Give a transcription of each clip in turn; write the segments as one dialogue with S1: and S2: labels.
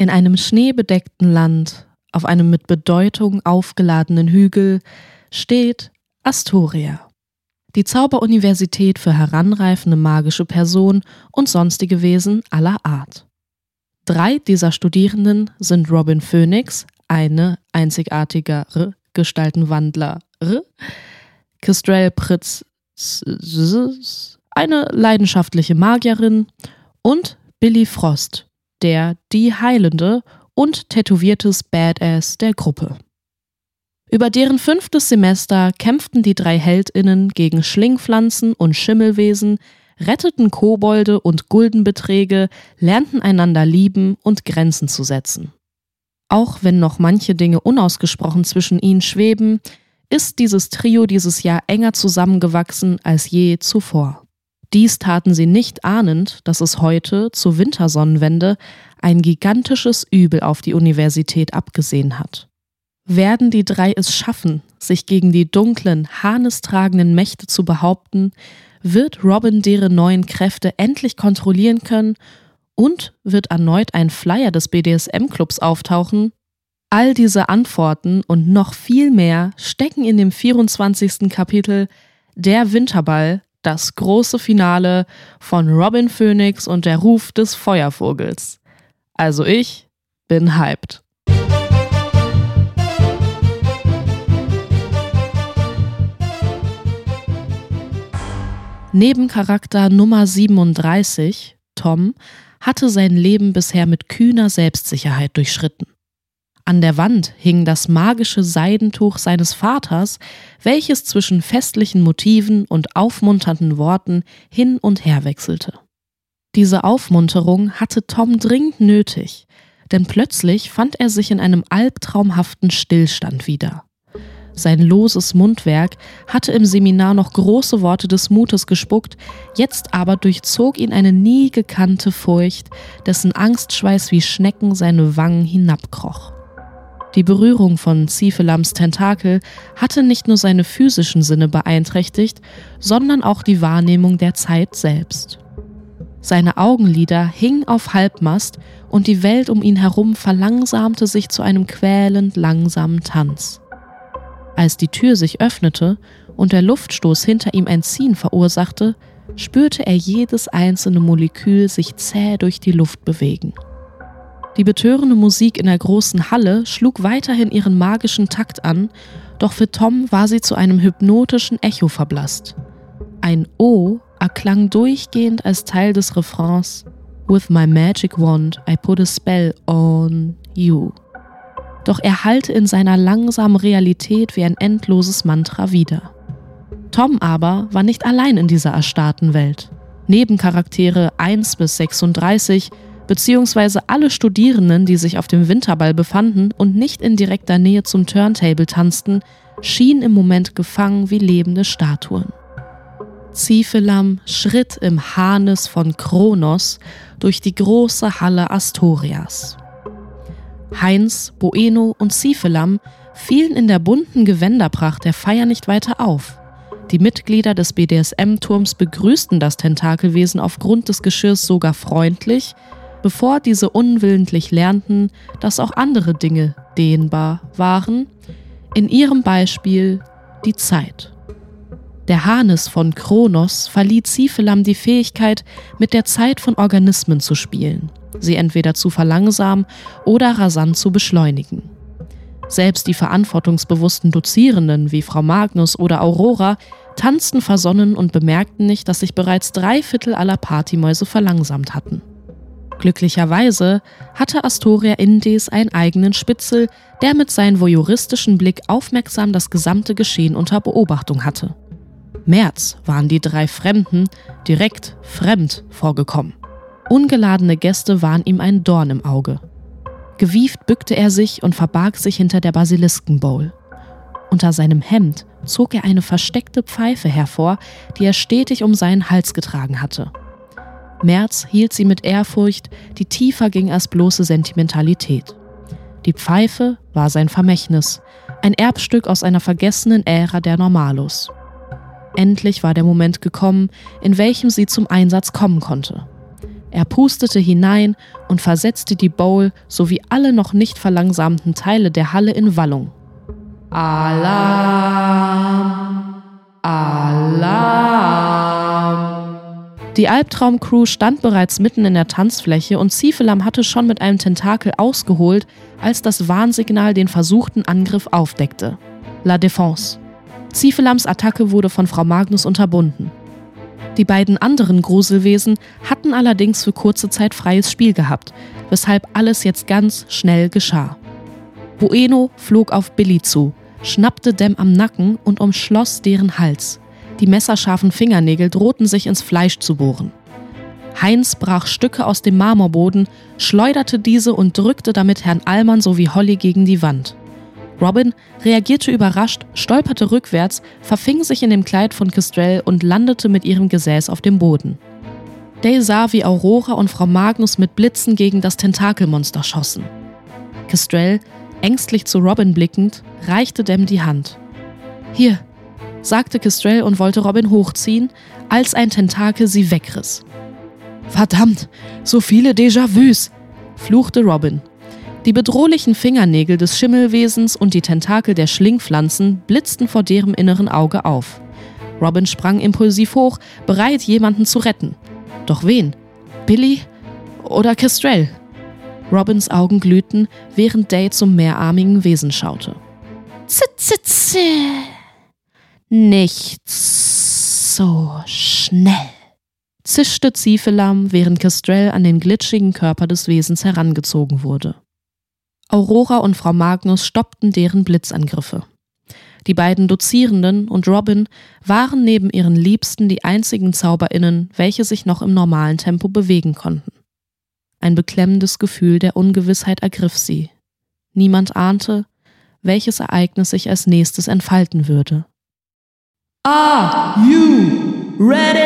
S1: In einem schneebedeckten Land, auf einem mit Bedeutung aufgeladenen Hügel, steht Astoria. Die Zauberuniversität für heranreifende magische Personen und sonstige Wesen aller Art. Drei dieser Studierenden sind Robin Phoenix, eine einzigartigere Gestaltenwandler, Kestrel Pritz, eine leidenschaftliche Magierin und Billy Frost, der die heilende und tätowiertes Badass der Gruppe. Über deren fünftes Semester kämpften die drei Heldinnen gegen Schlingpflanzen und Schimmelwesen, retteten Kobolde und Guldenbeträge, lernten einander lieben und Grenzen zu setzen. Auch wenn noch manche Dinge unausgesprochen zwischen ihnen schweben, ist dieses Trio dieses Jahr enger zusammengewachsen als je zuvor. Dies taten sie nicht ahnend, dass es heute, zur Wintersonnenwende, ein gigantisches Übel auf die Universität abgesehen hat. Werden die drei es schaffen, sich gegen die dunklen, harnestragenden Mächte zu behaupten, wird Robin deren neuen Kräfte endlich kontrollieren können und wird erneut ein Flyer des BDSM-Clubs auftauchen? All diese Antworten und noch viel mehr stecken in dem 24. Kapitel Der Winterball das große Finale von Robin Phoenix und der Ruf des Feuervogels. Also ich bin hyped. Nebencharakter Nummer 37, Tom, hatte sein Leben bisher mit kühner Selbstsicherheit durchschritten. An der Wand hing das magische Seidentuch seines Vaters, welches zwischen festlichen Motiven und aufmunternden Worten hin und her wechselte. Diese Aufmunterung hatte Tom dringend nötig, denn plötzlich fand er sich in einem albtraumhaften Stillstand wieder. Sein loses Mundwerk hatte im Seminar noch große Worte des Mutes gespuckt, jetzt aber durchzog ihn eine nie gekannte Furcht, dessen Angstschweiß wie Schnecken seine Wangen hinabkroch. Die Berührung von Ziphelams Tentakel hatte nicht nur seine physischen Sinne beeinträchtigt, sondern auch die Wahrnehmung der Zeit selbst. Seine Augenlider hingen auf Halbmast und die Welt um ihn herum verlangsamte sich zu einem quälend langsamen Tanz. Als die Tür sich öffnete und der Luftstoß hinter ihm ein Ziehen verursachte, spürte er jedes einzelne Molekül sich zäh durch die Luft bewegen. Die betörende Musik in der großen Halle schlug weiterhin ihren magischen Takt an, doch für Tom war sie zu einem hypnotischen Echo verblasst. Ein O erklang durchgehend als Teil des Refrains With my magic wand I put a spell on you. Doch er hallte in seiner langsamen Realität wie ein endloses Mantra wieder. Tom aber war nicht allein in dieser erstarrten Welt. Nebencharaktere 1 bis 36 beziehungsweise alle Studierenden, die sich auf dem Winterball befanden und nicht in direkter Nähe zum Turntable tanzten, schienen im Moment gefangen wie lebende Statuen. Ziphelam schritt im Harnes von Kronos durch die große Halle Astorias. Heinz, Bueno und Ziphelam fielen in der bunten Gewänderpracht der Feier nicht weiter auf. Die Mitglieder des BDSM-Turms begrüßten das Tentakelwesen aufgrund des Geschirrs sogar freundlich, bevor diese unwillentlich lernten, dass auch andere Dinge dehnbar waren, in ihrem Beispiel die Zeit. Der Harnes von Kronos verlieh Ziphelam die Fähigkeit, mit der Zeit von Organismen zu spielen, sie entweder zu verlangsamen oder rasant zu beschleunigen. Selbst die verantwortungsbewussten Dozierenden wie Frau Magnus oder Aurora tanzten versonnen und bemerkten nicht, dass sich bereits drei Viertel aller Partymäuse verlangsamt hatten. Glücklicherweise hatte Astoria Indies einen eigenen Spitzel, der mit seinem voyeuristischen Blick aufmerksam das gesamte Geschehen unter Beobachtung hatte. März waren die drei Fremden direkt fremd vorgekommen. Ungeladene Gäste waren ihm ein Dorn im Auge. Gewieft bückte er sich und verbarg sich hinter der Basiliskenbowl. Unter seinem Hemd zog er eine versteckte Pfeife hervor, die er stetig um seinen Hals getragen hatte. Merz hielt sie mit Ehrfurcht, die tiefer ging als bloße Sentimentalität. Die Pfeife war sein Vermächtnis, ein Erbstück aus einer vergessenen Ära der Normalos. Endlich war der Moment gekommen, in welchem sie zum Einsatz kommen konnte. Er pustete hinein und versetzte die Bowl sowie alle noch nicht verlangsamten Teile der Halle in Wallung. Alarm! Alarm! Die Albtraumcrew stand bereits mitten in der Tanzfläche und Ziefelam hatte schon mit einem Tentakel ausgeholt, als das Warnsignal den versuchten Angriff aufdeckte. La Défense. Ziefelams Attacke wurde von Frau Magnus unterbunden. Die beiden anderen Gruselwesen hatten allerdings für kurze Zeit freies Spiel gehabt, weshalb alles jetzt ganz schnell geschah. Bueno flog auf Billy zu, schnappte Dem am Nacken und umschloss deren Hals. Die messerscharfen Fingernägel drohten sich ins Fleisch zu bohren. Heinz brach Stücke aus dem Marmorboden, schleuderte diese und drückte damit Herrn Allmann sowie Holly gegen die Wand. Robin reagierte überrascht, stolperte rückwärts, verfing sich in dem Kleid von Kestrel und landete mit ihrem Gesäß auf dem Boden. Day sah, wie Aurora und Frau Magnus mit Blitzen gegen das Tentakelmonster schossen. Kestrel, ängstlich zu Robin blickend, reichte Dem die Hand. Hier, sagte Kestrel und wollte Robin hochziehen, als ein Tentakel sie wegriss. Verdammt, so viele Déjà-vus, fluchte Robin. Die bedrohlichen Fingernägel des Schimmelwesens und die Tentakel der Schlingpflanzen blitzten vor deren inneren Auge auf. Robin sprang impulsiv hoch, bereit, jemanden zu retten. Doch wen? Billy oder Kestrel? Robins Augen glühten, während Day zum mehrarmigen Wesen schaute. Zitzitze. Nicht so schnell, zischte Ziefelam, während Kestrel an den glitschigen Körper des Wesens herangezogen wurde. Aurora und Frau Magnus stoppten deren Blitzangriffe. Die beiden Dozierenden und Robin waren neben ihren Liebsten die einzigen Zauberinnen, welche sich noch im normalen Tempo bewegen konnten. Ein beklemmendes Gefühl der Ungewissheit ergriff sie. Niemand ahnte, welches Ereignis sich als nächstes entfalten würde. Are you ready?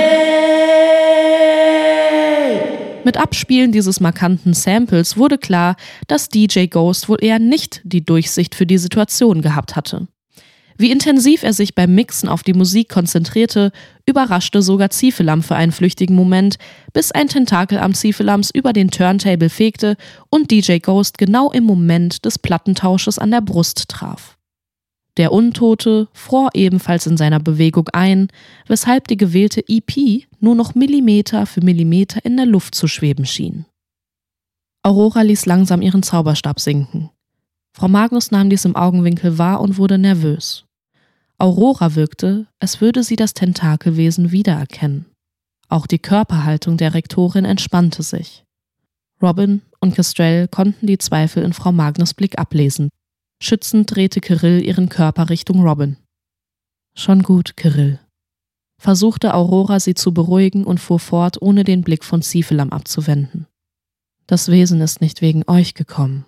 S1: Mit Abspielen dieses markanten Samples wurde klar, dass DJ Ghost wohl eher nicht die Durchsicht für die Situation gehabt hatte. Wie intensiv er sich beim Mixen auf die Musik konzentrierte, überraschte sogar Ziefelam für einen flüchtigen Moment, bis ein Tentakel am Ziefelams über den Turntable fegte und DJ Ghost genau im Moment des Plattentausches an der Brust traf. Der Untote fror ebenfalls in seiner Bewegung ein, weshalb die gewählte EP nur noch Millimeter für Millimeter in der Luft zu schweben schien. Aurora ließ langsam ihren Zauberstab sinken. Frau Magnus nahm dies im Augenwinkel wahr und wurde nervös. Aurora wirkte, als würde sie das Tentakelwesen wiedererkennen. Auch die Körperhaltung der Rektorin entspannte sich. Robin und Kestrel konnten die Zweifel in Frau Magnus Blick ablesen. Schützend drehte Kirill ihren Körper Richtung Robin. Schon gut, Kirill. Versuchte Aurora sie zu beruhigen und fuhr fort, ohne den Blick von Ziefelam abzuwenden. Das Wesen ist nicht wegen euch gekommen.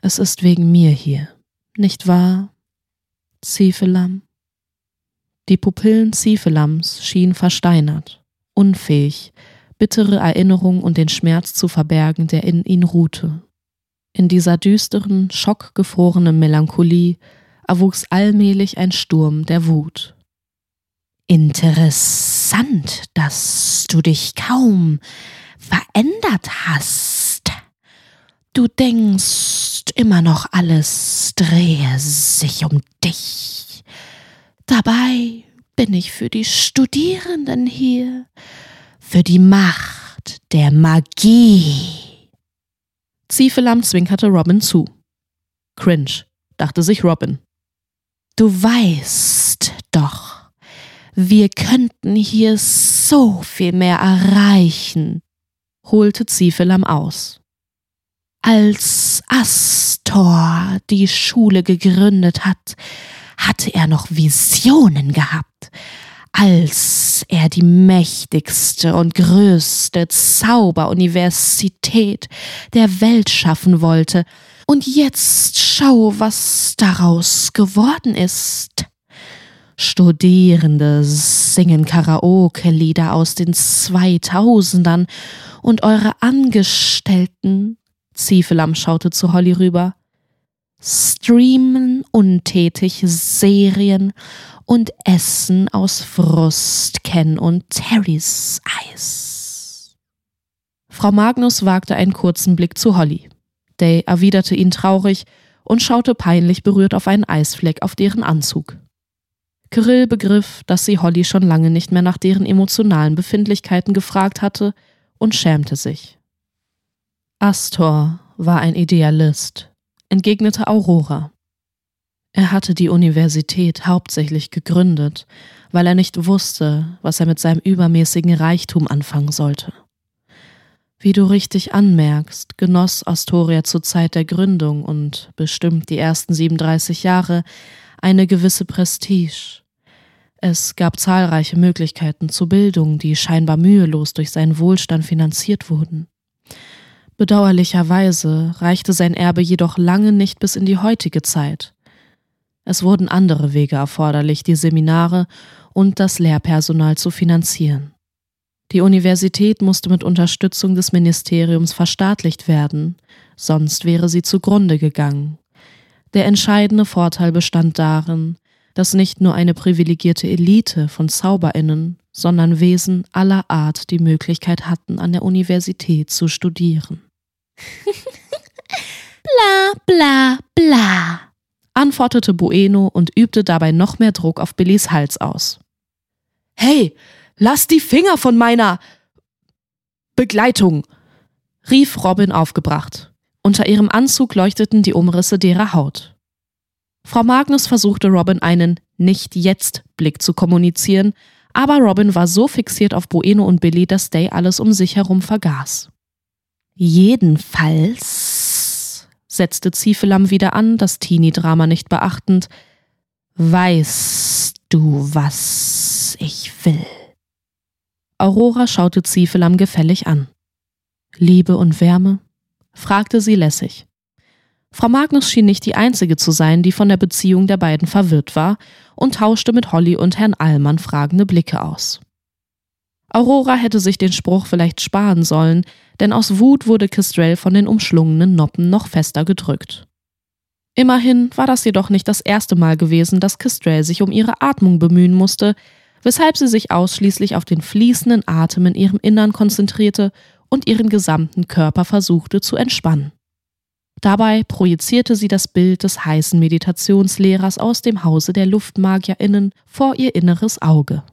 S1: Es ist wegen mir hier. Nicht wahr? Ziefelam? Die Pupillen Ziefelams schienen versteinert, unfähig, bittere Erinnerung und den Schmerz zu verbergen, der in ihn ruhte. In dieser düsteren, schockgefrorenen Melancholie erwuchs allmählich ein Sturm der Wut. Interessant, dass du dich kaum verändert hast. Du denkst immer noch, alles drehe sich um dich. Dabei bin ich für die Studierenden hier, für die Macht der Magie. Ziefelam zwinkerte Robin zu. Cringe, dachte sich Robin. Du weißt doch, wir könnten hier so viel mehr erreichen, holte Ziefelam aus. Als Astor die Schule gegründet hat, hatte er noch Visionen gehabt, als er die mächtigste und größte Zauberuniversität der Welt schaffen wollte. Und jetzt schau, was daraus geworden ist. Studierende singen Karaoke-Lieder aus den Zweitausendern und eure Angestellten, Ziefelam schaute zu Holly rüber, streamen untätig Serien und essen aus Frust Ken und Terrys Eis. Frau Magnus wagte einen kurzen Blick zu Holly. Day erwiderte ihn traurig und schaute peinlich berührt auf einen Eisfleck auf deren Anzug. Kirill begriff, dass sie Holly schon lange nicht mehr nach deren emotionalen Befindlichkeiten gefragt hatte und schämte sich. Astor war ein Idealist, entgegnete Aurora. Er hatte die Universität hauptsächlich gegründet, weil er nicht wusste, was er mit seinem übermäßigen Reichtum anfangen sollte. Wie du richtig anmerkst, genoss Astoria zur Zeit der Gründung und bestimmt die ersten 37 Jahre eine gewisse Prestige. Es gab zahlreiche Möglichkeiten zur Bildung, die scheinbar mühelos durch seinen Wohlstand finanziert wurden. Bedauerlicherweise reichte sein Erbe jedoch lange nicht bis in die heutige Zeit. Es wurden andere Wege erforderlich, die Seminare und das Lehrpersonal zu finanzieren. Die Universität musste mit Unterstützung des Ministeriums verstaatlicht werden, sonst wäre sie zugrunde gegangen. Der entscheidende Vorteil bestand darin, dass nicht nur eine privilegierte Elite von Zauberinnen, sondern Wesen aller Art die Möglichkeit hatten, an der Universität zu studieren.
S2: bla bla bla,
S1: antwortete Bueno und übte dabei noch mehr Druck auf Billys Hals aus. Hey, Lass die Finger von meiner Begleitung, rief Robin aufgebracht. Unter ihrem Anzug leuchteten die Umrisse derer Haut. Frau Magnus versuchte Robin einen Nicht-Jetzt-Blick zu kommunizieren, aber Robin war so fixiert auf Bueno und Billy, dass Day alles um sich herum vergaß.
S2: Jedenfalls,
S1: setzte Ziefelam wieder an, das Teenie-Drama nicht beachtend, weißt du, was ich will. Aurora schaute Ziefelam gefällig an. Liebe und Wärme? fragte sie lässig. Frau Magnus schien nicht die einzige zu sein, die von der Beziehung der beiden verwirrt war und tauschte mit Holly und Herrn Allmann fragende Blicke aus. Aurora hätte sich den Spruch vielleicht sparen sollen, denn aus Wut wurde Kistrell von den umschlungenen Noppen noch fester gedrückt. Immerhin war das jedoch nicht das erste Mal gewesen, dass Kistrell sich um ihre Atmung bemühen musste, weshalb sie sich ausschließlich auf den fließenden Atem in ihrem Innern konzentrierte und ihren gesamten Körper versuchte zu entspannen. Dabei projizierte sie das Bild des heißen Meditationslehrers aus dem Hause der Luftmagierinnen vor ihr inneres Auge.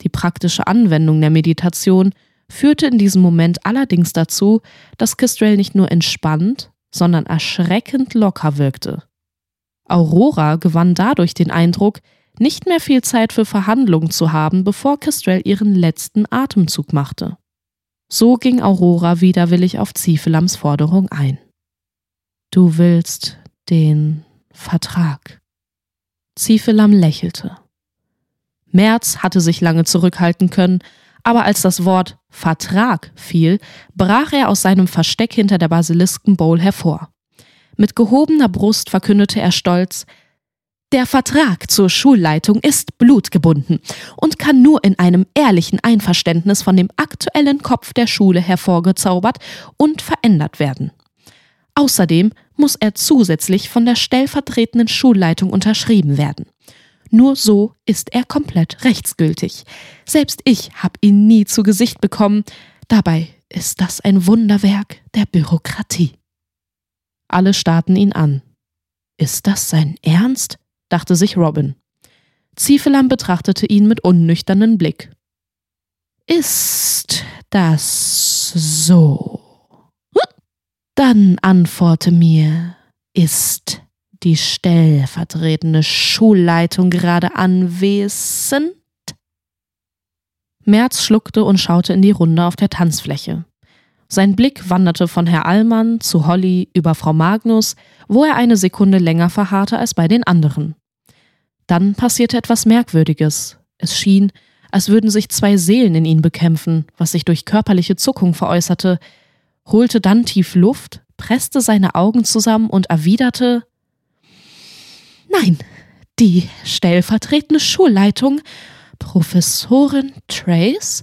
S1: Die praktische Anwendung der Meditation führte in diesem Moment allerdings dazu, dass Kistrell nicht nur entspannt, sondern erschreckend locker wirkte. Aurora gewann dadurch den Eindruck, nicht mehr viel Zeit für Verhandlungen zu haben, bevor Kestrel ihren letzten Atemzug machte. So ging Aurora widerwillig auf Ziefelams Forderung ein. Du willst den Vertrag. Ziefelam lächelte. Merz hatte sich lange zurückhalten können, aber als das Wort Vertrag fiel, brach er aus seinem Versteck hinter der Basilisken Bowl hervor. Mit gehobener Brust verkündete er stolz, der Vertrag zur Schulleitung ist blutgebunden und kann nur in einem ehrlichen Einverständnis von dem aktuellen Kopf der Schule hervorgezaubert und verändert werden. Außerdem muss er zusätzlich von der stellvertretenden Schulleitung unterschrieben werden. Nur so ist er komplett rechtsgültig. Selbst ich habe ihn nie zu Gesicht bekommen. Dabei ist das ein Wunderwerk der Bürokratie. Alle starrten ihn an. Ist das sein Ernst? dachte sich Robin. Ziefelam betrachtete ihn mit unnüchternen Blick. Ist das so? Dann antworte mir, ist die stellvertretende Schulleitung gerade anwesend? Merz schluckte und schaute in die Runde auf der Tanzfläche. Sein Blick wanderte von Herr Allmann zu Holly über Frau Magnus, wo er eine Sekunde länger verharrte als bei den anderen. Dann passierte etwas Merkwürdiges. Es schien, als würden sich zwei Seelen in ihn bekämpfen, was sich durch körperliche Zuckung veräußerte, holte dann tief Luft, presste seine Augen zusammen und erwiderte Nein, die stellvertretende Schulleitung, Professorin Trace,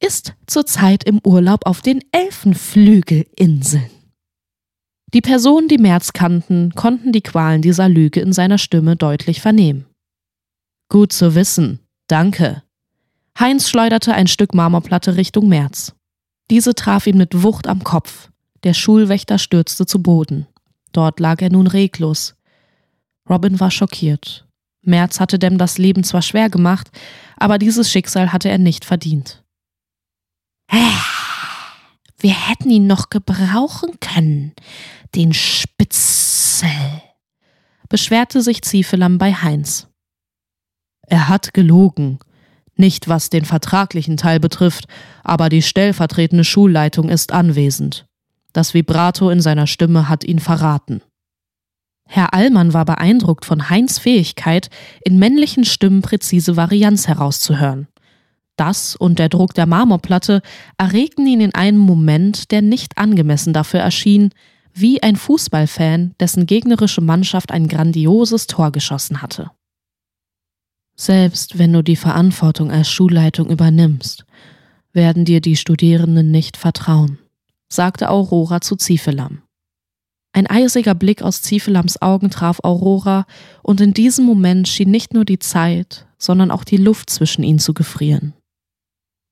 S1: ist zurzeit im Urlaub auf den Elfenflügelinseln. Die Personen, die Merz kannten, konnten die Qualen dieser Lüge in seiner Stimme deutlich vernehmen. Gut zu wissen, danke. Heinz schleuderte ein Stück Marmorplatte Richtung Merz. Diese traf ihn mit Wucht am Kopf. Der Schulwächter stürzte zu Boden. Dort lag er nun reglos. Robin war schockiert. Merz hatte dem das Leben zwar schwer gemacht, aber dieses Schicksal hatte er nicht verdient.
S2: Wir hätten ihn noch gebrauchen können, den Spitzel,
S1: beschwerte sich Ziefelam bei Heinz. Er hat gelogen. Nicht was den vertraglichen Teil betrifft, aber die stellvertretende Schulleitung ist anwesend. Das Vibrato in seiner Stimme hat ihn verraten. Herr Allmann war beeindruckt von Heinz Fähigkeit, in männlichen Stimmen präzise Varianz herauszuhören. Das und der Druck der Marmorplatte erregten ihn in einem Moment, der nicht angemessen dafür erschien, wie ein Fußballfan, dessen gegnerische Mannschaft ein grandioses Tor geschossen hatte. Selbst wenn du die Verantwortung als Schulleitung übernimmst, werden dir die Studierenden nicht vertrauen, sagte Aurora zu Ziefelam. Ein eisiger Blick aus Ziefelams Augen traf Aurora, und in diesem Moment schien nicht nur die Zeit, sondern auch die Luft zwischen ihnen zu gefrieren.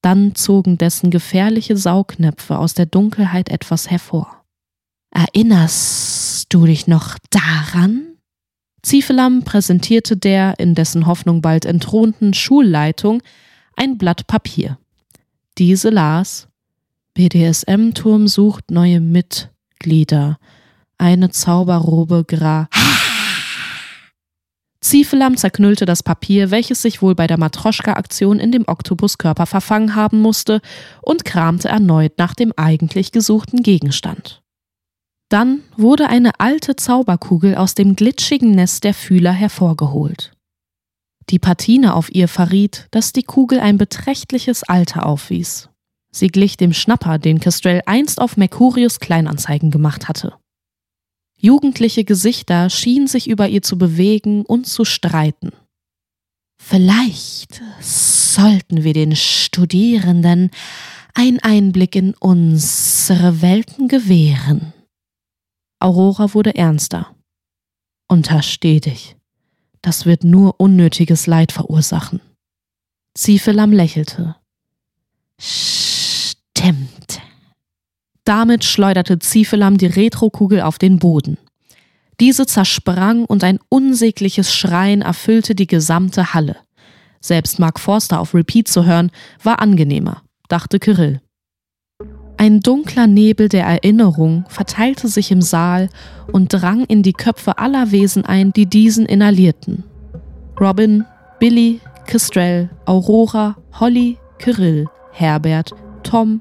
S1: Dann zogen dessen gefährliche Saugnäpfe aus der Dunkelheit etwas hervor.
S2: Erinnerst du dich noch daran?
S1: Ziefelam präsentierte der in dessen Hoffnung bald entthronten Schulleitung ein Blatt Papier. Diese las BDSM-Turm sucht neue Mitglieder eine Zauberrobe Gra. Ziefelam zerknüllte das Papier, welches sich wohl bei der Matroschka-Aktion in dem Oktopuskörper verfangen haben musste, und kramte erneut nach dem eigentlich gesuchten Gegenstand. Dann wurde eine alte Zauberkugel aus dem glitschigen Nest der Fühler hervorgeholt. Die Patine auf ihr verriet, dass die Kugel ein beträchtliches Alter aufwies. Sie glich dem Schnapper, den Kestrel einst auf Mercurius Kleinanzeigen gemacht hatte. Jugendliche Gesichter schienen sich über ihr zu bewegen und zu streiten.
S2: Vielleicht sollten wir den Studierenden einen Einblick in unsere Welten gewähren.
S1: Aurora wurde ernster. Untersteh dich. Das wird nur unnötiges Leid verursachen. Ziefelam lächelte.
S2: Stimmt.
S1: Damit schleuderte Ziefelam die Retrokugel auf den Boden. Diese zersprang und ein unsägliches Schreien erfüllte die gesamte Halle. Selbst Mark Forster auf Repeat zu hören, war angenehmer, dachte Kirill. Ein dunkler Nebel der Erinnerung verteilte sich im Saal und drang in die Köpfe aller Wesen ein, die diesen inhalierten. Robin, Billy, Kestrel, Aurora, Holly, Kirill, Herbert, Tom,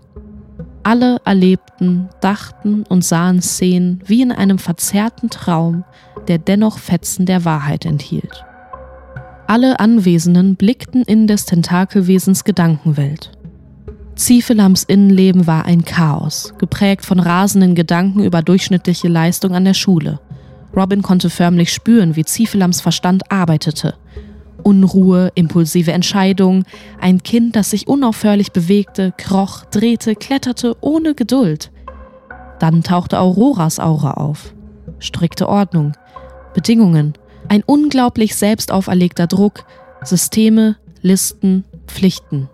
S1: alle erlebten, dachten und sahen Szenen wie in einem verzerrten Traum, der dennoch Fetzen der Wahrheit enthielt. Alle Anwesenden blickten in des Tentakelwesens Gedankenwelt. Ziefelams Innenleben war ein Chaos, geprägt von rasenden Gedanken über durchschnittliche Leistung an der Schule. Robin konnte förmlich spüren, wie Ziefelams Verstand arbeitete Unruhe, impulsive Entscheidungen, ein Kind, das sich unaufhörlich bewegte, kroch, drehte, kletterte ohne Geduld. Dann tauchte Auroras Aura auf. Strikte Ordnung, Bedingungen, ein unglaublich selbst auferlegter Druck, Systeme, Listen, Pflichten.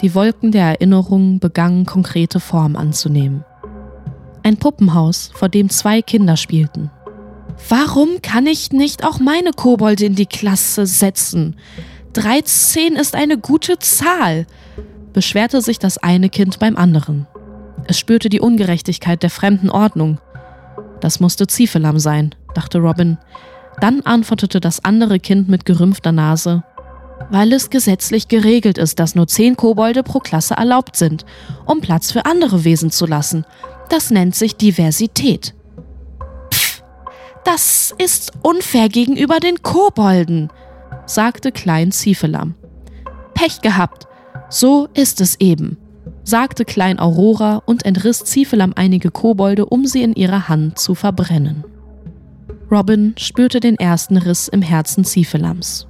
S1: Die Wolken der Erinnerungen begannen konkrete Form anzunehmen. Ein Puppenhaus, vor dem zwei Kinder spielten. Warum kann ich nicht auch meine Kobolde in die Klasse setzen? 13 ist eine gute Zahl, beschwerte sich das eine Kind beim anderen. Es spürte die Ungerechtigkeit der fremden Ordnung. Das musste Ziefelam sein, dachte Robin. Dann antwortete das andere Kind mit gerümpfter Nase. Weil es gesetzlich geregelt ist, dass nur zehn Kobolde pro Klasse erlaubt sind, um Platz für andere Wesen zu lassen. Das nennt sich Diversität. Das ist unfair gegenüber den Kobolden, sagte Klein Ziefelam. Pech gehabt. So ist es eben, sagte Klein Aurora und entriss Ziefelam einige Kobolde, um sie in ihrer Hand zu verbrennen. Robin spürte den ersten Riss im Herzen Ziefelams.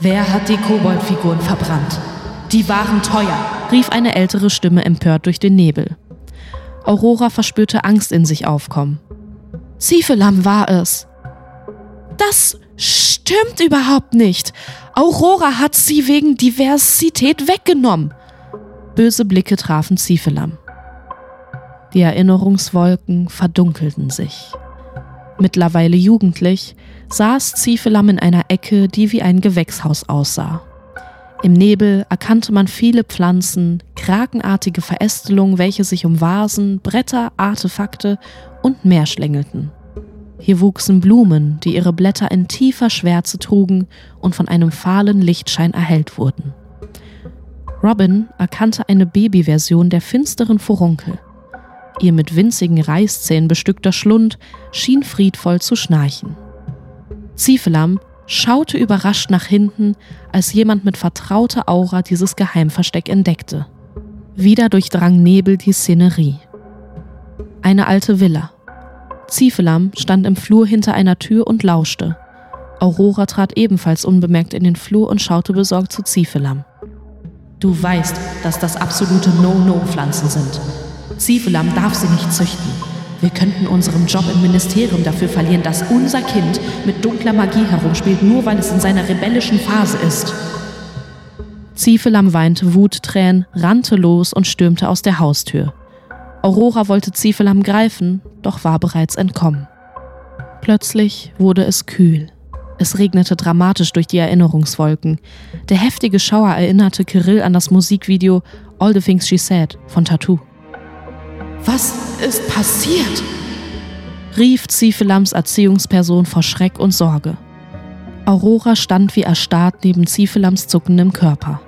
S1: Wer hat die Koboldfiguren verbrannt? Die waren teuer, rief eine ältere Stimme empört durch den Nebel. Aurora verspürte Angst in sich aufkommen. Ziefelam war es. Das stimmt überhaupt nicht. Aurora hat sie wegen Diversität weggenommen. Böse Blicke trafen Ziefelam. Die Erinnerungswolken verdunkelten sich. Mittlerweile jugendlich, saß Ziefelam in einer Ecke, die wie ein Gewächshaus aussah. Im Nebel erkannte man viele Pflanzen, krakenartige Verästelungen, welche sich um Vasen, Bretter, Artefakte und mehr schlängelten. Hier wuchsen Blumen, die ihre Blätter in tiefer Schwärze trugen und von einem fahlen Lichtschein erhellt wurden. Robin erkannte eine Babyversion der finsteren Furunkel. Ihr mit winzigen Reißzähnen bestückter Schlund schien friedvoll zu schnarchen. Ziefelam schaute überrascht nach hinten, als jemand mit vertrauter Aura dieses Geheimversteck entdeckte. Wieder durchdrang Nebel die Szenerie. Eine alte Villa. Ziefelam stand im Flur hinter einer Tür und lauschte. Aurora trat ebenfalls unbemerkt in den Flur und schaute besorgt zu Ziefelam. Du weißt, dass das absolute No-No-Pflanzen sind. Ziefelam darf sie nicht züchten. Wir könnten unseren Job im Ministerium dafür verlieren, dass unser Kind mit dunkler Magie herumspielt, nur weil es in seiner rebellischen Phase ist. Ziefelam weinte Wuttränen, rannte los und stürmte aus der Haustür. Aurora wollte Ziefelam greifen, doch war bereits entkommen. Plötzlich wurde es kühl. Es regnete dramatisch durch die Erinnerungswolken. Der heftige Schauer erinnerte Kirill an das Musikvideo All the Things She Said von Tattoo.
S3: Was ist passiert?
S1: rief Ziefelams Erziehungsperson vor Schreck und Sorge. Aurora stand wie erstarrt neben Ziefelams zuckendem Körper.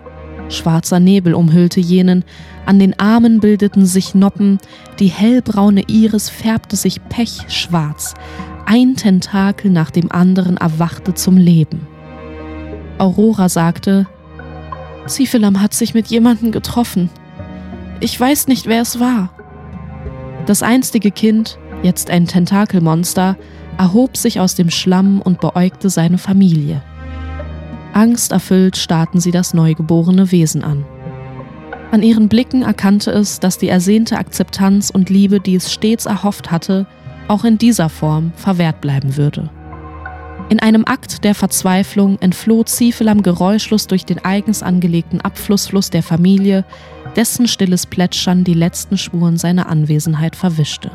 S1: Schwarzer Nebel umhüllte jenen, an den Armen bildeten sich Noppen, die hellbraune Iris färbte sich pechschwarz, ein Tentakel nach dem anderen erwachte zum Leben. Aurora sagte, Ziefelam hat sich mit jemandem getroffen. Ich weiß nicht, wer es war. Das einstige Kind, jetzt ein Tentakelmonster, erhob sich aus dem Schlamm und beäugte seine Familie. Angsterfüllt starrten sie das neugeborene Wesen an. An ihren Blicken erkannte es, dass die ersehnte Akzeptanz und Liebe, die es stets erhofft hatte, auch in dieser Form verwehrt bleiben würde. In einem Akt der Verzweiflung entfloh Ziefelam geräuschlos durch den eigens angelegten Abflussfluss der Familie, dessen stilles Plätschern die letzten Spuren seiner Anwesenheit verwischte.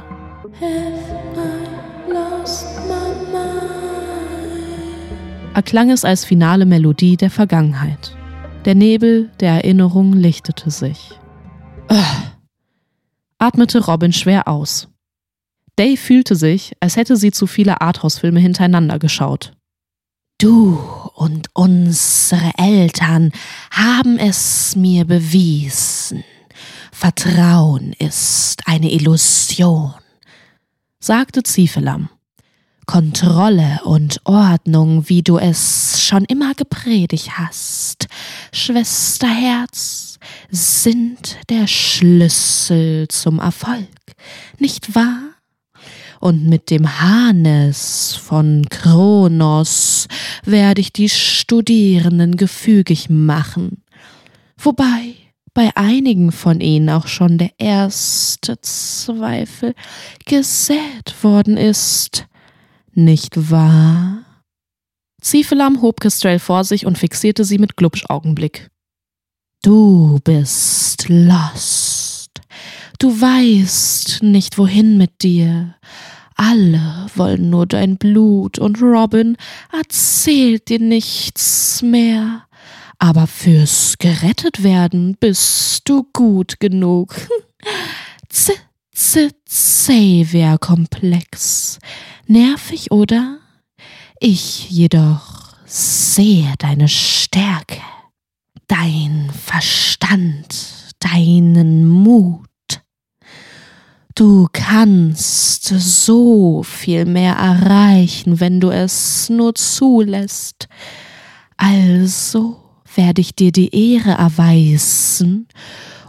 S1: Erklang es als finale Melodie der Vergangenheit. Der Nebel der Erinnerung lichtete sich. Ugh. atmete Robin schwer aus. Day fühlte sich, als hätte sie zu viele Arthouse-Filme hintereinander geschaut.
S2: Du und unsere Eltern haben es mir bewiesen. Vertrauen ist eine Illusion,
S1: sagte Ziefelam.
S2: Kontrolle und Ordnung, wie du es schon immer gepredigt hast, Schwesterherz, sind der Schlüssel zum Erfolg, nicht wahr? Und mit dem Hannes von Kronos werde ich die Studierenden gefügig machen. Wobei bei einigen von ihnen auch schon der erste Zweifel gesät worden ist. Nicht wahr?
S1: Ziefelam hob Kestrel vor sich und fixierte sie mit Glubschaugenblick.
S2: Du bist lost. Du weißt nicht, wohin mit dir. Alle wollen nur dein Blut und Robin erzählt dir nichts mehr. Aber fürs gerettet werden bist du gut genug. Z Z Xavier-Komplex. Nervig, oder? Ich jedoch sehe deine Stärke, dein Verstand, deinen Mut. Du kannst so viel mehr erreichen, wenn du es nur zulässt. Also werde ich dir die Ehre erweisen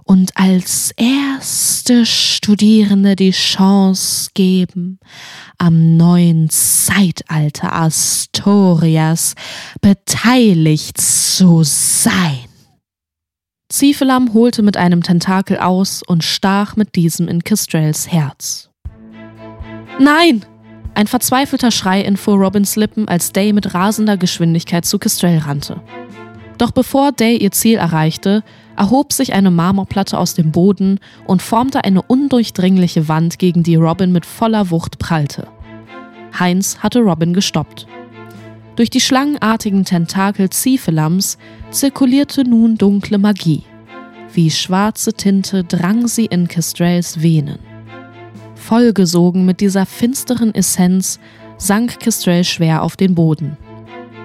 S2: und als erste Studierende die Chance geben, am neuen Zeitalter Astorias beteiligt zu sein.
S1: Ziefelam holte mit einem Tentakel aus und stach mit diesem in Kistrels Herz. Nein! Ein verzweifelter Schrei entfuhr Robins Lippen, als Day mit rasender Geschwindigkeit zu Kistrell rannte. Doch bevor Day ihr Ziel erreichte, erhob sich eine Marmorplatte aus dem Boden und formte eine undurchdringliche Wand, gegen die Robin mit voller Wucht prallte. Heinz hatte Robin gestoppt. Durch die schlangenartigen Tentakel Ziphelams zirkulierte nun dunkle Magie. Wie schwarze Tinte drang sie in Kestrels Venen. Vollgesogen mit dieser finsteren Essenz sank Kestrel schwer auf den Boden.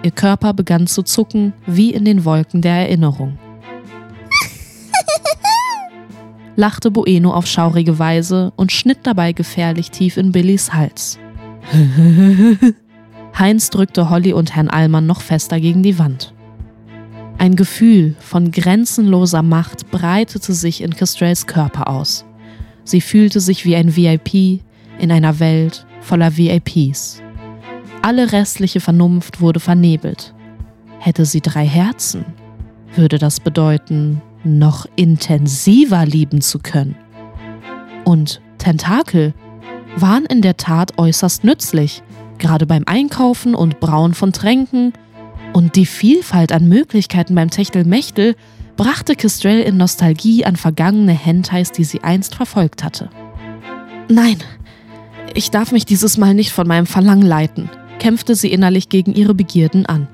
S1: Ihr Körper begann zu zucken wie in den Wolken der Erinnerung. lachte Bueno auf schaurige Weise und schnitt dabei gefährlich tief in Billys Hals. Heinz drückte Holly und Herrn Allmann noch fester gegen die Wand. Ein Gefühl von grenzenloser Macht breitete sich in Kestrels Körper aus. Sie fühlte sich wie ein VIP in einer Welt voller VIPs. Alle restliche Vernunft wurde vernebelt. Hätte sie drei Herzen, würde das bedeuten, noch intensiver lieben zu können. Und Tentakel waren in der Tat äußerst nützlich, gerade beim Einkaufen und Brauen von Tränken. Und die Vielfalt an Möglichkeiten beim Techtelmechtel brachte Kestrel in Nostalgie an vergangene Hentais, die sie einst verfolgt hatte. Nein, ich darf mich dieses Mal nicht von meinem Verlangen leiten, kämpfte sie innerlich gegen ihre Begierden an.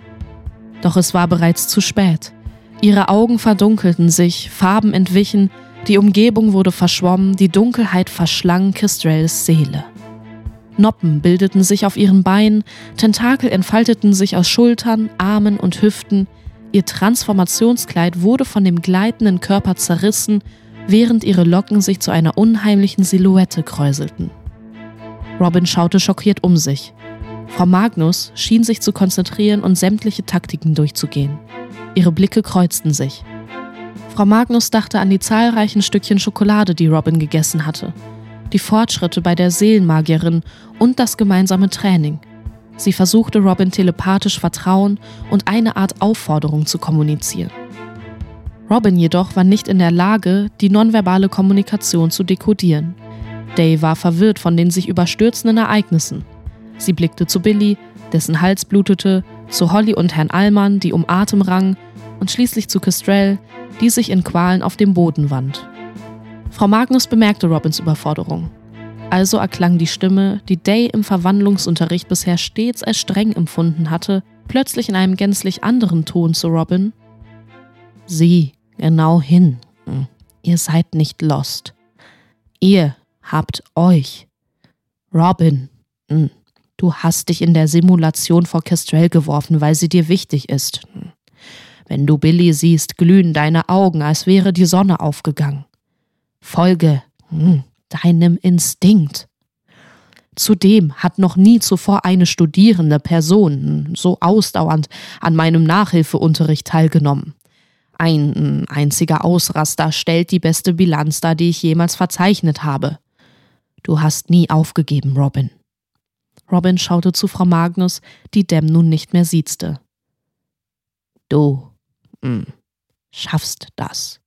S1: Doch es war bereits zu spät. Ihre Augen verdunkelten sich, Farben entwichen, die Umgebung wurde verschwommen, die Dunkelheit verschlang Kistrels Seele. Noppen bildeten sich auf ihren Beinen, Tentakel entfalteten sich aus Schultern, Armen und Hüften, ihr Transformationskleid wurde von dem gleitenden Körper zerrissen, während ihre Locken sich zu einer unheimlichen Silhouette kräuselten. Robin schaute schockiert um sich. Frau Magnus schien sich zu konzentrieren und sämtliche Taktiken durchzugehen. Ihre Blicke kreuzten sich. Frau Magnus dachte an die zahlreichen Stückchen Schokolade, die Robin gegessen hatte, die Fortschritte bei der Seelenmagierin und das gemeinsame Training. Sie versuchte Robin telepathisch Vertrauen und eine Art Aufforderung zu kommunizieren. Robin jedoch war nicht in der Lage, die nonverbale Kommunikation zu dekodieren. Day war verwirrt von den sich überstürzenden Ereignissen. Sie blickte zu Billy, dessen Hals blutete, zu Holly und Herrn Allmann, die um Atem rangen, und schließlich zu Kestrel, die sich in Qualen auf dem Boden wand. Frau Magnus bemerkte Robins Überforderung. Also erklang die Stimme, die Day im Verwandlungsunterricht bisher stets als streng empfunden hatte, plötzlich in einem gänzlich anderen Ton zu Robin. Sieh genau hin. Hm, ihr seid nicht lost. Ihr habt euch. Robin, hm, du hast dich in der Simulation vor Kestrel geworfen, weil sie dir wichtig ist. Hm. Wenn du Billy siehst, glühen deine Augen, als wäre die Sonne aufgegangen. Folge hm, deinem Instinkt. Zudem hat noch nie zuvor eine studierende Person hm, so ausdauernd an meinem Nachhilfeunterricht teilgenommen. Ein hm, einziger Ausraster stellt die beste Bilanz dar, die ich jemals verzeichnet habe. Du hast nie aufgegeben, Robin. Robin schaute zu Frau Magnus, die Dem nun nicht mehr siezte. Du hm, schaffst das.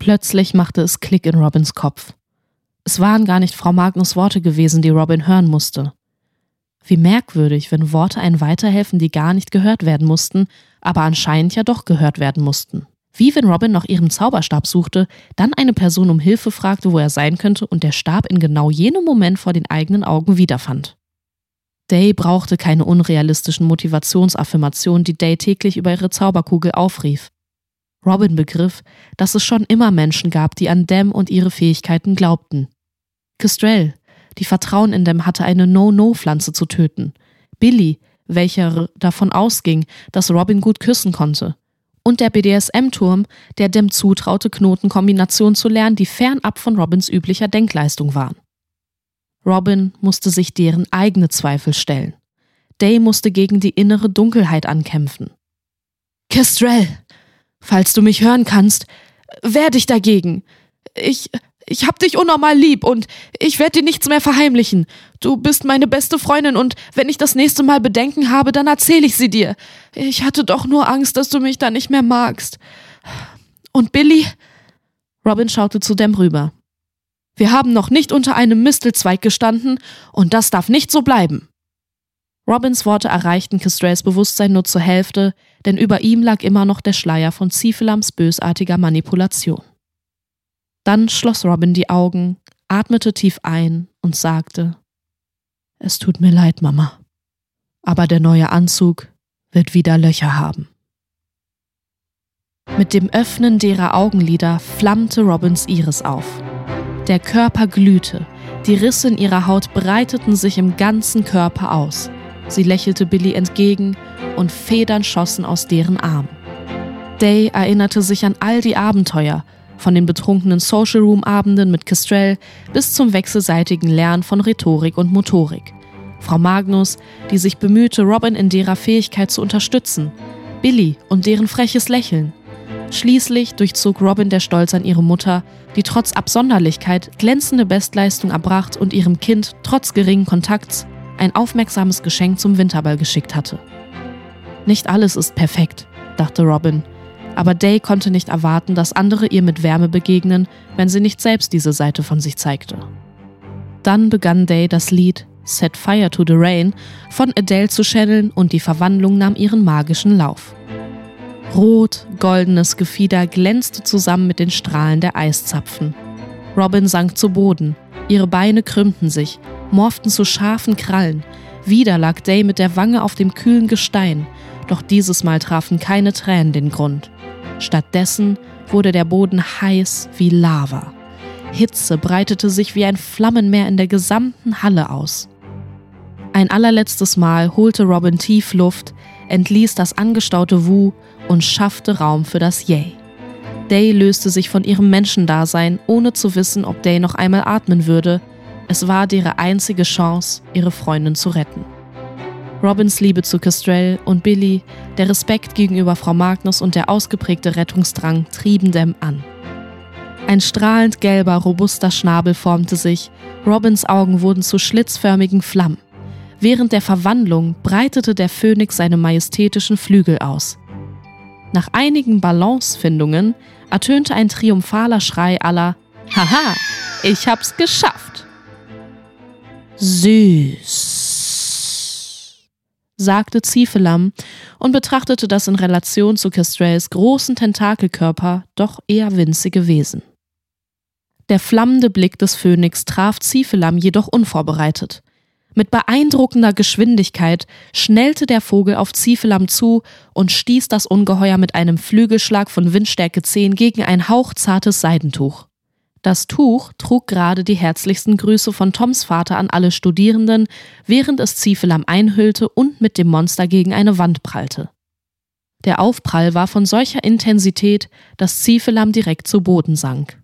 S1: Plötzlich machte es Klick in Robins Kopf. Es waren gar nicht Frau Magnus Worte gewesen, die Robin hören musste. Wie merkwürdig, wenn Worte einen weiterhelfen, die gar nicht gehört werden mussten, aber anscheinend ja doch gehört werden mussten. Wie wenn Robin nach ihrem Zauberstab suchte, dann eine Person um Hilfe fragte, wo er sein könnte und der Stab in genau jenem Moment vor den eigenen Augen wiederfand. Day brauchte keine unrealistischen Motivationsaffirmationen, die Day täglich über ihre Zauberkugel aufrief. Robin begriff, dass es schon immer Menschen gab, die an Dem und ihre Fähigkeiten glaubten. Kestrel, die Vertrauen in Dem hatte, eine No-No-Pflanze zu töten. Billy, welcher davon ausging, dass Robin gut küssen konnte. Und der BDSM-Turm, der Dem zutraute, Knotenkombinationen zu lernen, die fernab von Robins üblicher Denkleistung waren. Robin musste sich deren eigene Zweifel stellen. Day musste gegen die innere Dunkelheit ankämpfen. Kestrel, falls du mich hören kannst, wehr dich dagegen. Ich, ich hab dich unnormal lieb und ich werde dir nichts mehr verheimlichen. Du bist meine beste Freundin und wenn ich das nächste Mal Bedenken habe, dann erzähle ich sie dir. Ich hatte doch nur Angst, dass du mich da nicht mehr magst. Und Billy? Robin schaute zu Dem rüber. Wir haben noch nicht unter einem Mistelzweig gestanden, und das darf nicht so bleiben. Robins Worte erreichten Kistrels Bewusstsein nur zur Hälfte, denn über ihm lag immer noch der Schleier von Ziefelams bösartiger Manipulation. Dann schloss Robin die Augen, atmete tief ein und sagte Es tut mir leid, Mama, aber der neue Anzug wird wieder Löcher haben. Mit dem Öffnen derer Augenlider flammte Robins Iris auf. Der Körper glühte, die Risse in ihrer Haut breiteten sich im ganzen Körper aus. Sie lächelte Billy entgegen und Federn schossen aus deren Arm. Day erinnerte sich an all die Abenteuer, von den betrunkenen Social Room Abenden mit Kestrel bis zum wechselseitigen Lernen von Rhetorik und Motorik. Frau Magnus, die sich bemühte, Robin in derer Fähigkeit zu unterstützen, Billy und deren freches Lächeln. Schließlich durchzog Robin der Stolz an ihre Mutter, die trotz Absonderlichkeit glänzende Bestleistung erbracht und ihrem Kind trotz geringen Kontakts ein aufmerksames Geschenk zum Winterball geschickt hatte. Nicht alles ist perfekt, dachte Robin, aber Day konnte nicht erwarten, dass andere ihr mit Wärme begegnen, wenn sie nicht selbst diese Seite von sich zeigte. Dann begann Day das Lied Set Fire to the Rain von Adele zu channeln und die Verwandlung nahm ihren magischen Lauf. Rot, goldenes Gefieder glänzte zusammen mit den Strahlen der Eiszapfen. Robin sank zu Boden, ihre Beine krümmten sich, morften zu scharfen Krallen. Wieder lag Day mit der Wange auf dem kühlen Gestein, doch dieses Mal trafen keine Tränen den Grund. Stattdessen wurde der Boden heiß wie Lava. Hitze breitete sich wie ein Flammenmeer in der gesamten Halle aus. Ein allerletztes Mal holte Robin tief Luft, entließ das angestaute Wu und schaffte Raum für das Yay. Day löste sich von ihrem Menschendasein, ohne zu wissen, ob Day noch einmal atmen würde. Es war ihre einzige Chance, ihre Freundin zu retten. Robins Liebe zu Kestrel und Billy, der Respekt gegenüber Frau Magnus und der ausgeprägte Rettungsdrang trieben Dem an. Ein strahlend gelber, robuster Schnabel formte sich, Robins Augen wurden zu schlitzförmigen Flammen. Während der Verwandlung breitete der Phönix seine majestätischen Flügel aus. Nach einigen Balancefindungen ertönte ein triumphaler Schrei aller Haha, ich hab's geschafft. Süß sagte Ziefelam und betrachtete das in Relation zu Kestrels großen Tentakelkörper doch eher winzige Wesen. Der flammende Blick des Phönix traf Ziefelam jedoch unvorbereitet. Mit beeindruckender Geschwindigkeit schnellte der Vogel auf Ziefelam zu und stieß das Ungeheuer mit einem Flügelschlag von Windstärke 10 gegen ein hauchzartes Seidentuch. Das Tuch trug gerade die herzlichsten Grüße von Toms Vater an alle Studierenden, während es Ziefelam einhüllte und mit dem Monster gegen eine Wand prallte. Der Aufprall war von solcher Intensität, dass Ziefelam direkt zu Boden sank.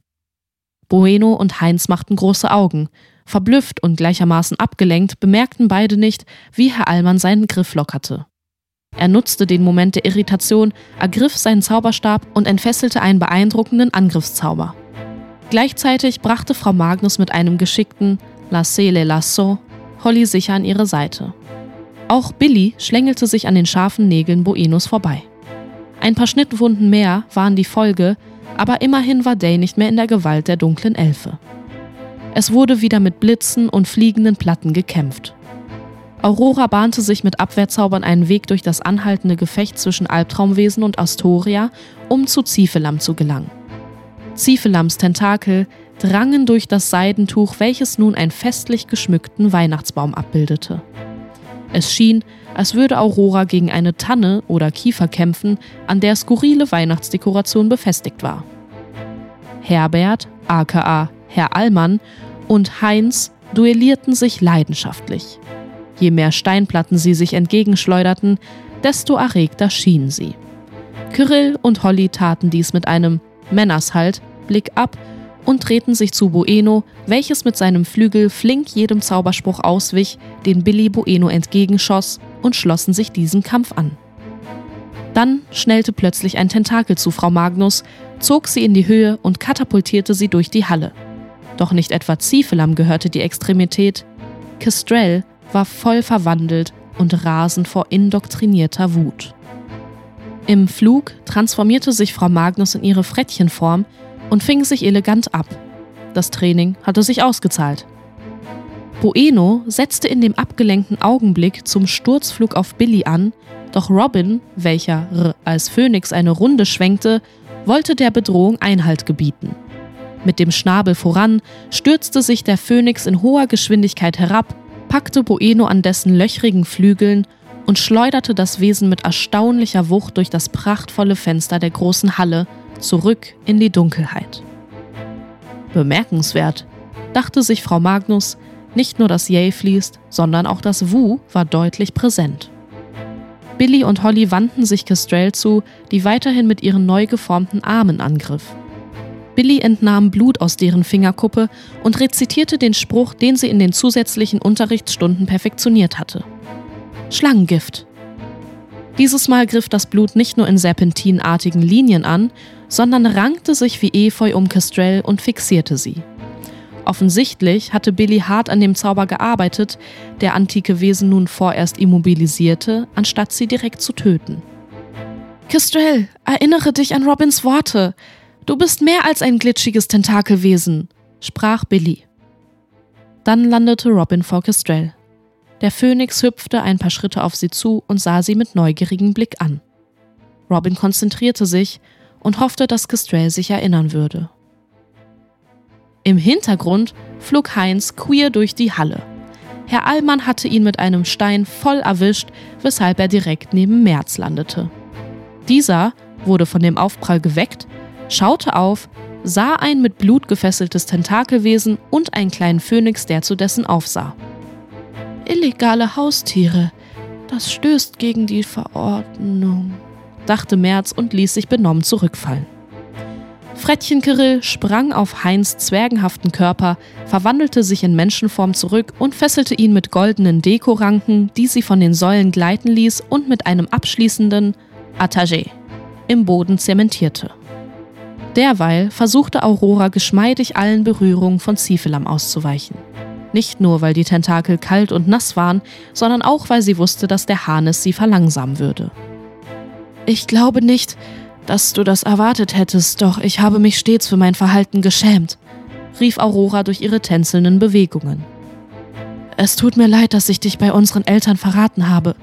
S1: Bueno und Heinz machten große Augen. Verblüfft und gleichermaßen abgelenkt bemerkten beide nicht, wie Herr Allmann seinen Griff lockerte. Er nutzte den Moment der Irritation, ergriff seinen Zauberstab und entfesselte einen beeindruckenden Angriffszauber. Gleichzeitig brachte Frau Magnus mit einem geschickten Laissez les lasso Holly sicher an ihre Seite. Auch Billy schlängelte sich an den scharfen Nägeln Boenos vorbei. Ein paar Schnittwunden mehr waren die Folge, aber immerhin war Day nicht mehr in der Gewalt der dunklen Elfe. Es wurde wieder mit Blitzen und fliegenden Platten gekämpft. Aurora bahnte sich mit Abwehrzaubern einen Weg durch das anhaltende Gefecht zwischen Albtraumwesen und Astoria, um zu Ziefelam zu gelangen. Ziefelams Tentakel drangen durch das Seidentuch, welches nun einen festlich geschmückten Weihnachtsbaum abbildete. Es schien, als würde Aurora gegen eine Tanne oder Kiefer kämpfen, an der skurrile Weihnachtsdekoration befestigt war. Herbert, aka Herr Allmann, und Heinz duellierten sich leidenschaftlich. Je mehr Steinplatten sie sich entgegenschleuderten, desto erregter schienen sie. Kyrill und Holly taten dies mit einem Männershalt, Blick ab und drehten sich zu Bueno, welches mit seinem Flügel flink jedem Zauberspruch auswich, den Billy Bueno entgegenschoss, und schlossen sich diesem Kampf an. Dann schnellte plötzlich ein Tentakel zu Frau Magnus, zog sie in die Höhe und katapultierte sie durch die Halle. Doch nicht etwa Ziefelam gehörte die Extremität, Kestrel war voll verwandelt und rasend vor indoktrinierter Wut. Im Flug transformierte sich Frau Magnus in ihre Frettchenform und fing sich elegant ab. Das Training hatte sich ausgezahlt. Bueno setzte in dem abgelenkten Augenblick zum Sturzflug auf Billy an, doch Robin, welcher R als Phönix eine Runde schwenkte, wollte der Bedrohung Einhalt gebieten. Mit dem Schnabel voran stürzte sich der Phönix in hoher Geschwindigkeit herab, packte Bueno an dessen löchrigen Flügeln und schleuderte das Wesen mit erstaunlicher Wucht durch das prachtvolle Fenster der großen Halle zurück in die Dunkelheit. Bemerkenswert, dachte sich Frau Magnus, nicht nur das Yay fließt, sondern auch das Wu war deutlich präsent. Billy und Holly wandten sich Kestrel zu, die weiterhin mit ihren neu geformten Armen angriff. Billy entnahm Blut aus deren Fingerkuppe und rezitierte den Spruch, den sie in den zusätzlichen Unterrichtsstunden perfektioniert hatte. Schlangengift. Dieses Mal griff das Blut nicht nur in serpentinartigen Linien an, sondern rankte sich wie Efeu um Kestrel und fixierte sie. Offensichtlich hatte Billy hart an dem Zauber gearbeitet, der antike Wesen nun vorerst immobilisierte, anstatt sie direkt zu töten.
S3: Kestrel, erinnere dich an Robins Worte. Du bist mehr als ein glitschiges Tentakelwesen, sprach Billy.
S1: Dann landete Robin vor Kestrel. Der Phönix hüpfte ein paar Schritte auf sie zu und sah sie mit neugierigem Blick an. Robin konzentrierte sich und hoffte, dass Kestrel sich erinnern würde. Im Hintergrund flog Heinz queer durch die Halle. Herr Allmann hatte ihn mit einem Stein voll erwischt, weshalb er direkt neben Merz landete. Dieser wurde von dem Aufprall geweckt, schaute auf, sah ein mit Blut gefesseltes Tentakelwesen und einen kleinen Phönix, der zu dessen aufsah
S3: illegale Haustiere. Das stößt gegen die Verordnung,
S1: dachte Merz und ließ sich benommen zurückfallen. Frettchen Kirill sprang auf Heinz zwergenhaften Körper, verwandelte sich in Menschenform zurück und fesselte ihn mit goldenen Dekoranken, die sie von den Säulen gleiten ließ und mit einem abschließenden Attagé im Boden zementierte. Derweil versuchte Aurora geschmeidig allen Berührungen von Ziefelam auszuweichen. Nicht nur, weil die Tentakel kalt und nass waren, sondern auch, weil sie wusste, dass der Harnis sie verlangsamen würde.
S3: Ich glaube nicht, dass du das erwartet hättest, doch ich habe mich stets für mein Verhalten geschämt, rief Aurora durch ihre tänzelnden Bewegungen. Es tut mir leid, dass ich dich bei unseren Eltern verraten habe.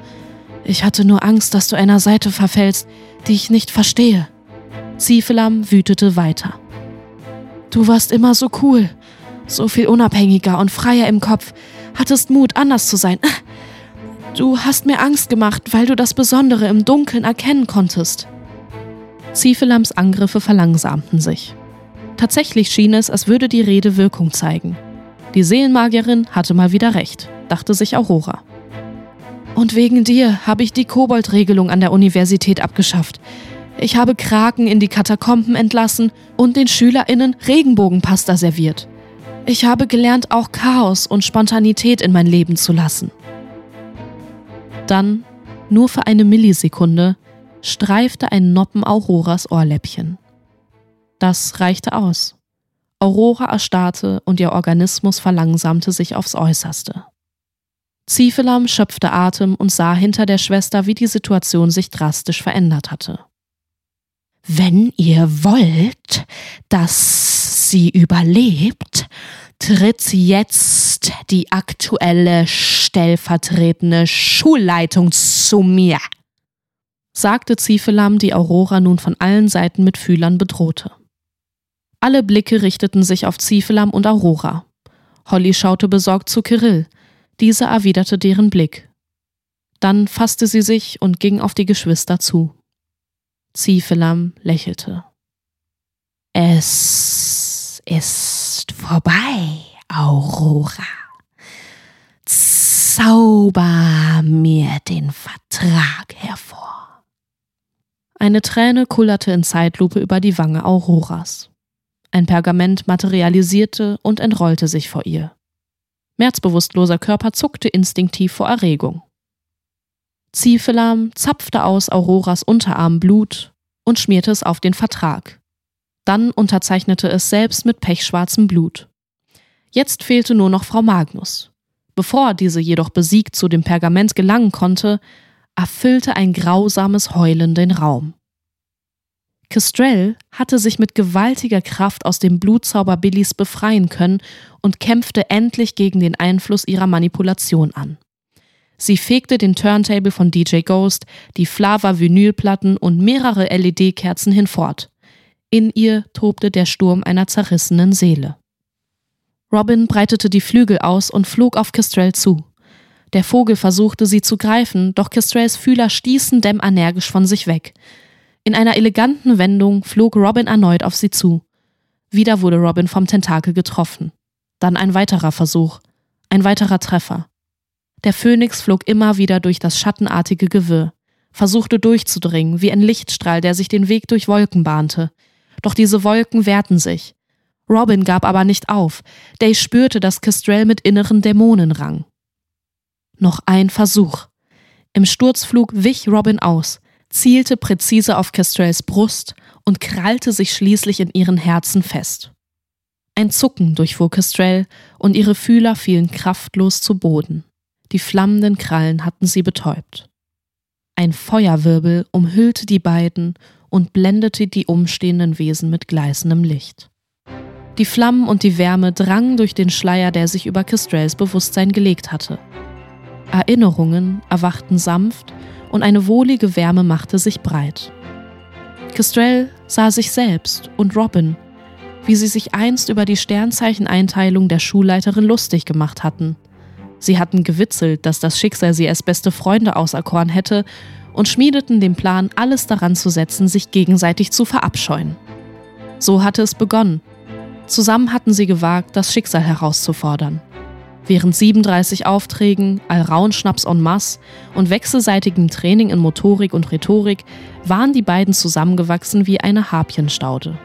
S3: Ich hatte nur Angst, dass du einer Seite verfällst, die ich nicht verstehe.
S1: Ziefelam wütete weiter.
S3: Du warst immer so cool, so viel unabhängiger und freier im Kopf, hattest Mut, anders zu sein. Du hast mir Angst gemacht, weil du das Besondere im Dunkeln erkennen konntest.
S1: Ziefelams Angriffe verlangsamten sich. Tatsächlich schien es, als würde die Rede Wirkung zeigen. Die Seelenmagierin hatte mal wieder recht, dachte sich Aurora.
S3: Und wegen dir habe ich die Koboldregelung an der Universität abgeschafft. Ich habe Kraken in die Katakomben entlassen und den SchülerInnen Regenbogenpasta serviert. Ich habe gelernt, auch Chaos und Spontanität in mein Leben zu lassen.
S1: Dann, nur für eine Millisekunde, streifte ein Noppen Auroras Ohrläppchen. Das reichte aus. Aurora erstarrte und ihr Organismus verlangsamte sich aufs Äußerste. Ziefelam schöpfte Atem und sah hinter der Schwester, wie die Situation sich drastisch verändert hatte.
S2: Wenn ihr wollt, dass sie überlebt, tritt jetzt die aktuelle stellvertretende Schulleitung zu mir,
S1: sagte Ziefelam, die Aurora nun von allen Seiten mit Fühlern bedrohte. Alle Blicke richteten sich auf Ziefelam und Aurora. Holly schaute besorgt zu Kirill. Dieser erwiderte deren Blick. Dann fasste sie sich und ging auf die Geschwister zu. Ziefelam lächelte.
S2: Es ist vorbei, Aurora. Zauber mir den Vertrag hervor.
S1: Eine Träne kullerte in Zeitlupe über die Wange Auroras. Ein Pergament materialisierte und entrollte sich vor ihr. Merzbewusstloser Körper zuckte instinktiv vor Erregung. Ziefelam zapfte aus Auroras Unterarm Blut und schmierte es auf den Vertrag. Dann unterzeichnete es selbst mit pechschwarzem Blut. Jetzt fehlte nur noch Frau Magnus. Bevor diese jedoch besiegt zu dem Pergament gelangen konnte, erfüllte ein grausames Heulen den Raum. Kestrel hatte sich mit gewaltiger Kraft aus dem Blutzauber Billys befreien können und kämpfte endlich gegen den Einfluss ihrer Manipulation an. Sie fegte den Turntable von DJ Ghost, die Flava-Vinylplatten und mehrere LED-Kerzen hinfort. In ihr tobte der Sturm einer zerrissenen Seele. Robin breitete die Flügel aus und flog auf Kestrel zu. Der Vogel versuchte sie zu greifen, doch Kestrels Fühler stießen Dem energisch von sich weg. In einer eleganten Wendung flog Robin erneut auf sie zu. Wieder wurde Robin vom Tentakel getroffen. Dann ein weiterer Versuch. Ein weiterer Treffer. Der Phönix flog immer wieder durch das schattenartige Gewirr, versuchte durchzudringen, wie ein Lichtstrahl, der sich den Weg durch Wolken bahnte. Doch diese Wolken wehrten sich. Robin gab aber nicht auf. Day spürte, dass Kestrel mit inneren Dämonen rang. Noch ein Versuch. Im Sturzflug wich Robin aus zielte präzise auf Kestrels Brust und krallte sich schließlich in ihren Herzen fest. Ein Zucken durchfuhr Kestrel und ihre Fühler fielen kraftlos zu Boden. Die flammenden Krallen hatten sie betäubt. Ein Feuerwirbel umhüllte die beiden und blendete die umstehenden Wesen mit gleißendem Licht. Die Flammen und die Wärme drangen durch den Schleier, der sich über Kestrels Bewusstsein gelegt hatte. Erinnerungen erwachten sanft und eine wohlige Wärme machte sich breit. Kestrel sah sich selbst und Robin, wie sie sich einst über die Sternzeicheneinteilung der Schulleiterin lustig gemacht hatten. Sie hatten gewitzelt, dass das Schicksal sie als beste Freunde auserkoren hätte und schmiedeten den Plan, alles daran zu setzen, sich gegenseitig zu verabscheuen. So hatte es begonnen. Zusammen hatten sie gewagt, das Schicksal herauszufordern. Während 37 Aufträgen, Allraunschnaps en masse und wechselseitigem Training in Motorik und Rhetorik waren die beiden zusammengewachsen wie eine Harpienstaude.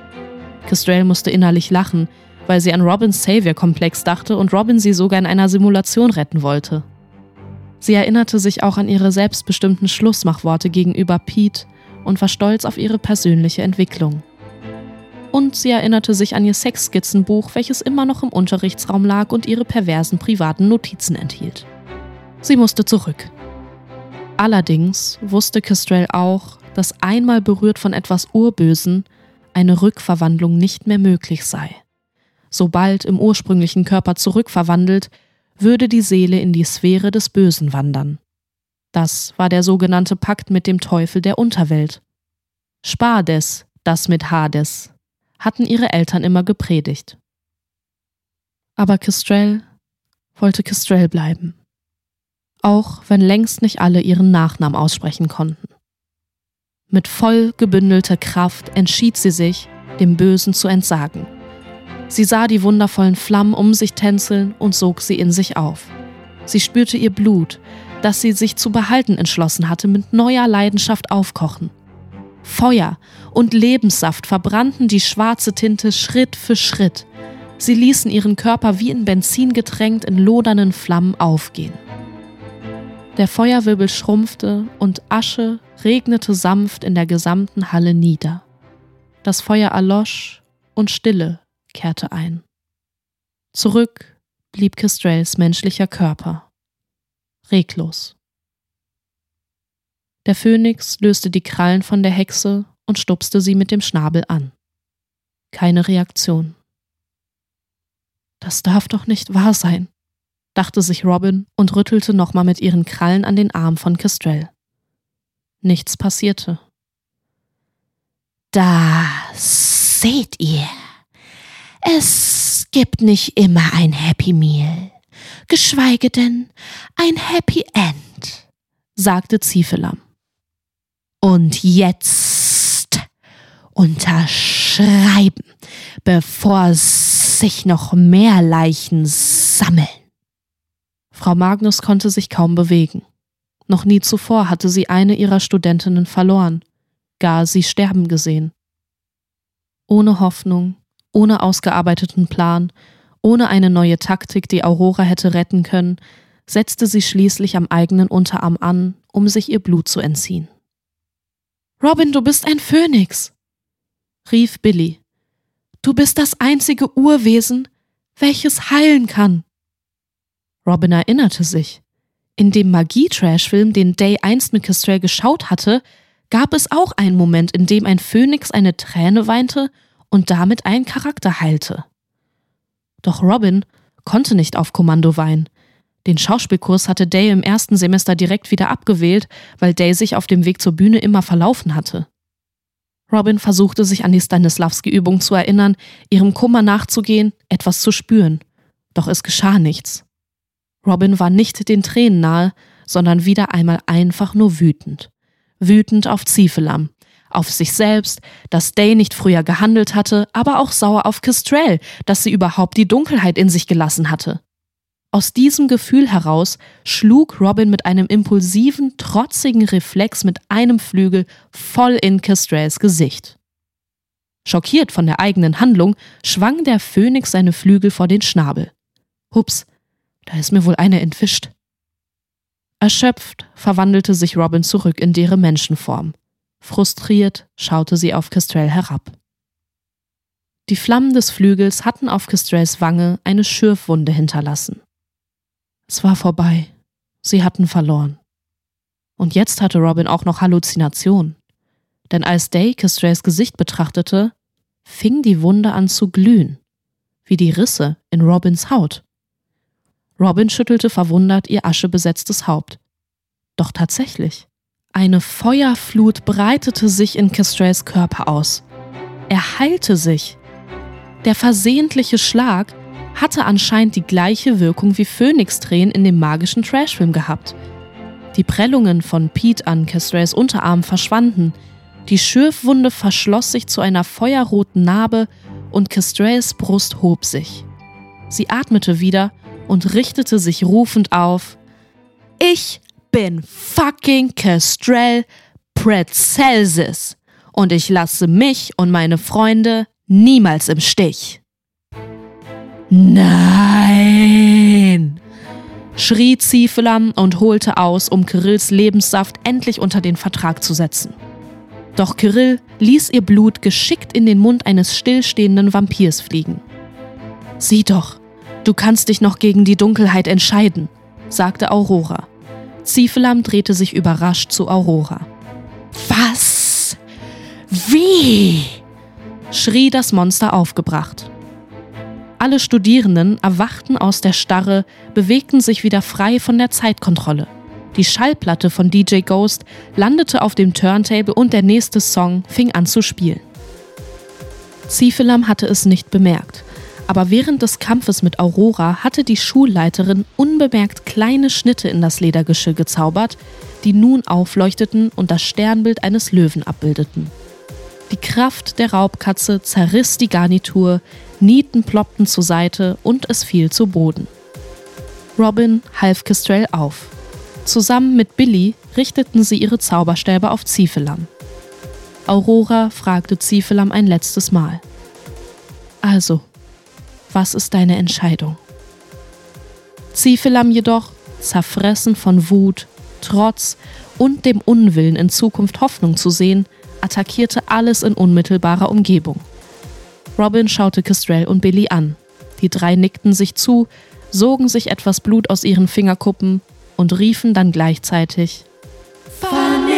S1: Kestrel musste innerlich lachen, weil sie an Robins Savior-Komplex dachte und Robin sie sogar in einer Simulation retten wollte. Sie erinnerte sich auch an ihre selbstbestimmten Schlussmachworte gegenüber Pete und war stolz auf ihre persönliche Entwicklung und sie erinnerte sich an ihr Sexskizzenbuch, welches immer noch im Unterrichtsraum lag und ihre perversen privaten Notizen enthielt. Sie musste zurück. Allerdings wusste Kestrel auch, dass einmal berührt von etwas Urbösen eine Rückverwandlung nicht mehr möglich sei. Sobald im ursprünglichen Körper zurückverwandelt, würde die Seele in die Sphäre des Bösen wandern. Das war der sogenannte Pakt mit dem Teufel der Unterwelt. Spades, das mit Hades, hatten ihre Eltern immer gepredigt. Aber Kestrel wollte Kestrel bleiben. Auch wenn längst nicht alle ihren Nachnamen aussprechen konnten. Mit voll gebündelter Kraft entschied sie sich, dem Bösen zu entsagen. Sie sah die wundervollen Flammen um sich tänzeln und sog sie in sich auf. Sie spürte ihr Blut, das sie sich zu behalten entschlossen hatte, mit neuer Leidenschaft aufkochen. Feuer und Lebenssaft verbrannten die schwarze Tinte Schritt für Schritt. Sie ließen ihren Körper wie in Benzin getränkt in lodernden Flammen aufgehen. Der Feuerwirbel schrumpfte und Asche regnete sanft in der gesamten Halle nieder. Das Feuer erlosch und Stille kehrte ein. Zurück blieb Kestrels menschlicher Körper. Reglos. Der Phönix löste die Krallen von der Hexe und stupste sie mit dem Schnabel an. Keine Reaktion. Das darf doch nicht wahr sein, dachte sich Robin und rüttelte nochmal mit ihren Krallen an den Arm von Kestrel. Nichts passierte.
S2: Da seht ihr. Es gibt nicht immer ein Happy Meal, geschweige denn ein Happy End, sagte Ziefelam. Und jetzt unterschreiben, bevor sich noch mehr Leichen sammeln.
S1: Frau Magnus konnte sich kaum bewegen. Noch nie zuvor hatte sie eine ihrer Studentinnen verloren, gar sie sterben gesehen. Ohne Hoffnung, ohne ausgearbeiteten Plan, ohne eine neue Taktik, die Aurora hätte retten können, setzte sie schließlich am eigenen Unterarm an, um sich ihr Blut zu entziehen. Robin, du bist ein Phönix, rief Billy. Du bist das einzige Urwesen, welches heilen kann. Robin erinnerte sich. In dem Magie-Trash-Film, den Day einst mit Kestrel geschaut hatte, gab es auch einen Moment, in dem ein Phönix eine Träne weinte und damit einen Charakter heilte. Doch Robin konnte nicht auf Kommando weinen. Den Schauspielkurs hatte Day im ersten Semester direkt wieder abgewählt, weil Day sich auf dem Weg zur Bühne immer verlaufen hatte. Robin versuchte sich an die Stanislavski-Übung zu erinnern, ihrem Kummer nachzugehen, etwas zu spüren. Doch es geschah nichts. Robin war nicht den Tränen nahe, sondern wieder einmal einfach nur wütend. Wütend auf Ziefelam, auf sich selbst, dass Day nicht früher gehandelt hatte, aber auch sauer auf Kestrel, dass sie überhaupt die Dunkelheit in sich gelassen hatte. Aus diesem Gefühl heraus schlug Robin mit einem impulsiven, trotzigen Reflex mit einem Flügel voll in Kestrels Gesicht. Schockiert von der eigenen Handlung schwang der Phönix seine Flügel vor den Schnabel. Hups, da ist mir wohl eine entwischt. Erschöpft verwandelte sich Robin zurück in deren Menschenform. Frustriert schaute sie auf Kestrel herab. Die Flammen des Flügels hatten auf Kestrels Wange eine Schürfwunde hinterlassen. Es war vorbei. Sie hatten verloren. Und jetzt hatte Robin auch noch Halluzinationen. Denn als Day Kestrels Gesicht betrachtete, fing die Wunde an zu glühen, wie die Risse in Robins Haut. Robin schüttelte verwundert ihr aschebesetztes Haupt. Doch tatsächlich, eine Feuerflut breitete sich in Kestrels Körper aus. Er heilte sich. Der versehentliche Schlag hatte anscheinend die gleiche Wirkung wie Phönix-Tränen in dem magischen Trashfilm gehabt. Die Prellungen von Pete an Kestrels Unterarm verschwanden, die Schürfwunde verschloss sich zu einer feuerroten Narbe und Kestrels Brust hob sich. Sie atmete wieder und richtete sich rufend auf. Ich bin fucking Kestrel Pretzelsis und ich lasse mich und meine Freunde niemals im Stich. Nein! schrie Ziefelam und holte aus, um Kirills Lebenssaft endlich unter den Vertrag zu setzen. Doch Kirill ließ ihr Blut geschickt in den Mund eines stillstehenden Vampirs fliegen. Sieh doch, du kannst dich noch gegen die Dunkelheit entscheiden, sagte Aurora. Ziefelam drehte sich überrascht zu Aurora. Was? Wie? schrie das Monster aufgebracht. Alle Studierenden erwachten aus der Starre, bewegten sich wieder frei von der Zeitkontrolle. Die Schallplatte von DJ Ghost landete auf dem Turntable und der nächste Song fing an zu spielen. Ziefelam hatte es nicht bemerkt, aber während des Kampfes mit Aurora hatte die Schulleiterin unbemerkt kleine Schnitte in das Ledergeschirr gezaubert, die nun aufleuchteten und das Sternbild eines Löwen abbildeten. Die Kraft der Raubkatze zerriss die Garnitur, Nieten ploppten zur Seite und es fiel zu Boden. Robin half Kestrel auf. Zusammen mit Billy richteten sie ihre Zauberstäbe auf Ziefelam. Aurora fragte Ziefelam ein letztes Mal. Also, was ist deine Entscheidung? Ziefelam jedoch, zerfressen von Wut, Trotz und dem Unwillen in Zukunft Hoffnung zu sehen, attackierte alles in unmittelbarer Umgebung. Robin schaute Kestrel und Billy an. Die drei nickten sich zu, sogen sich etwas Blut aus ihren Fingerkuppen und riefen dann gleichzeitig Vernichten!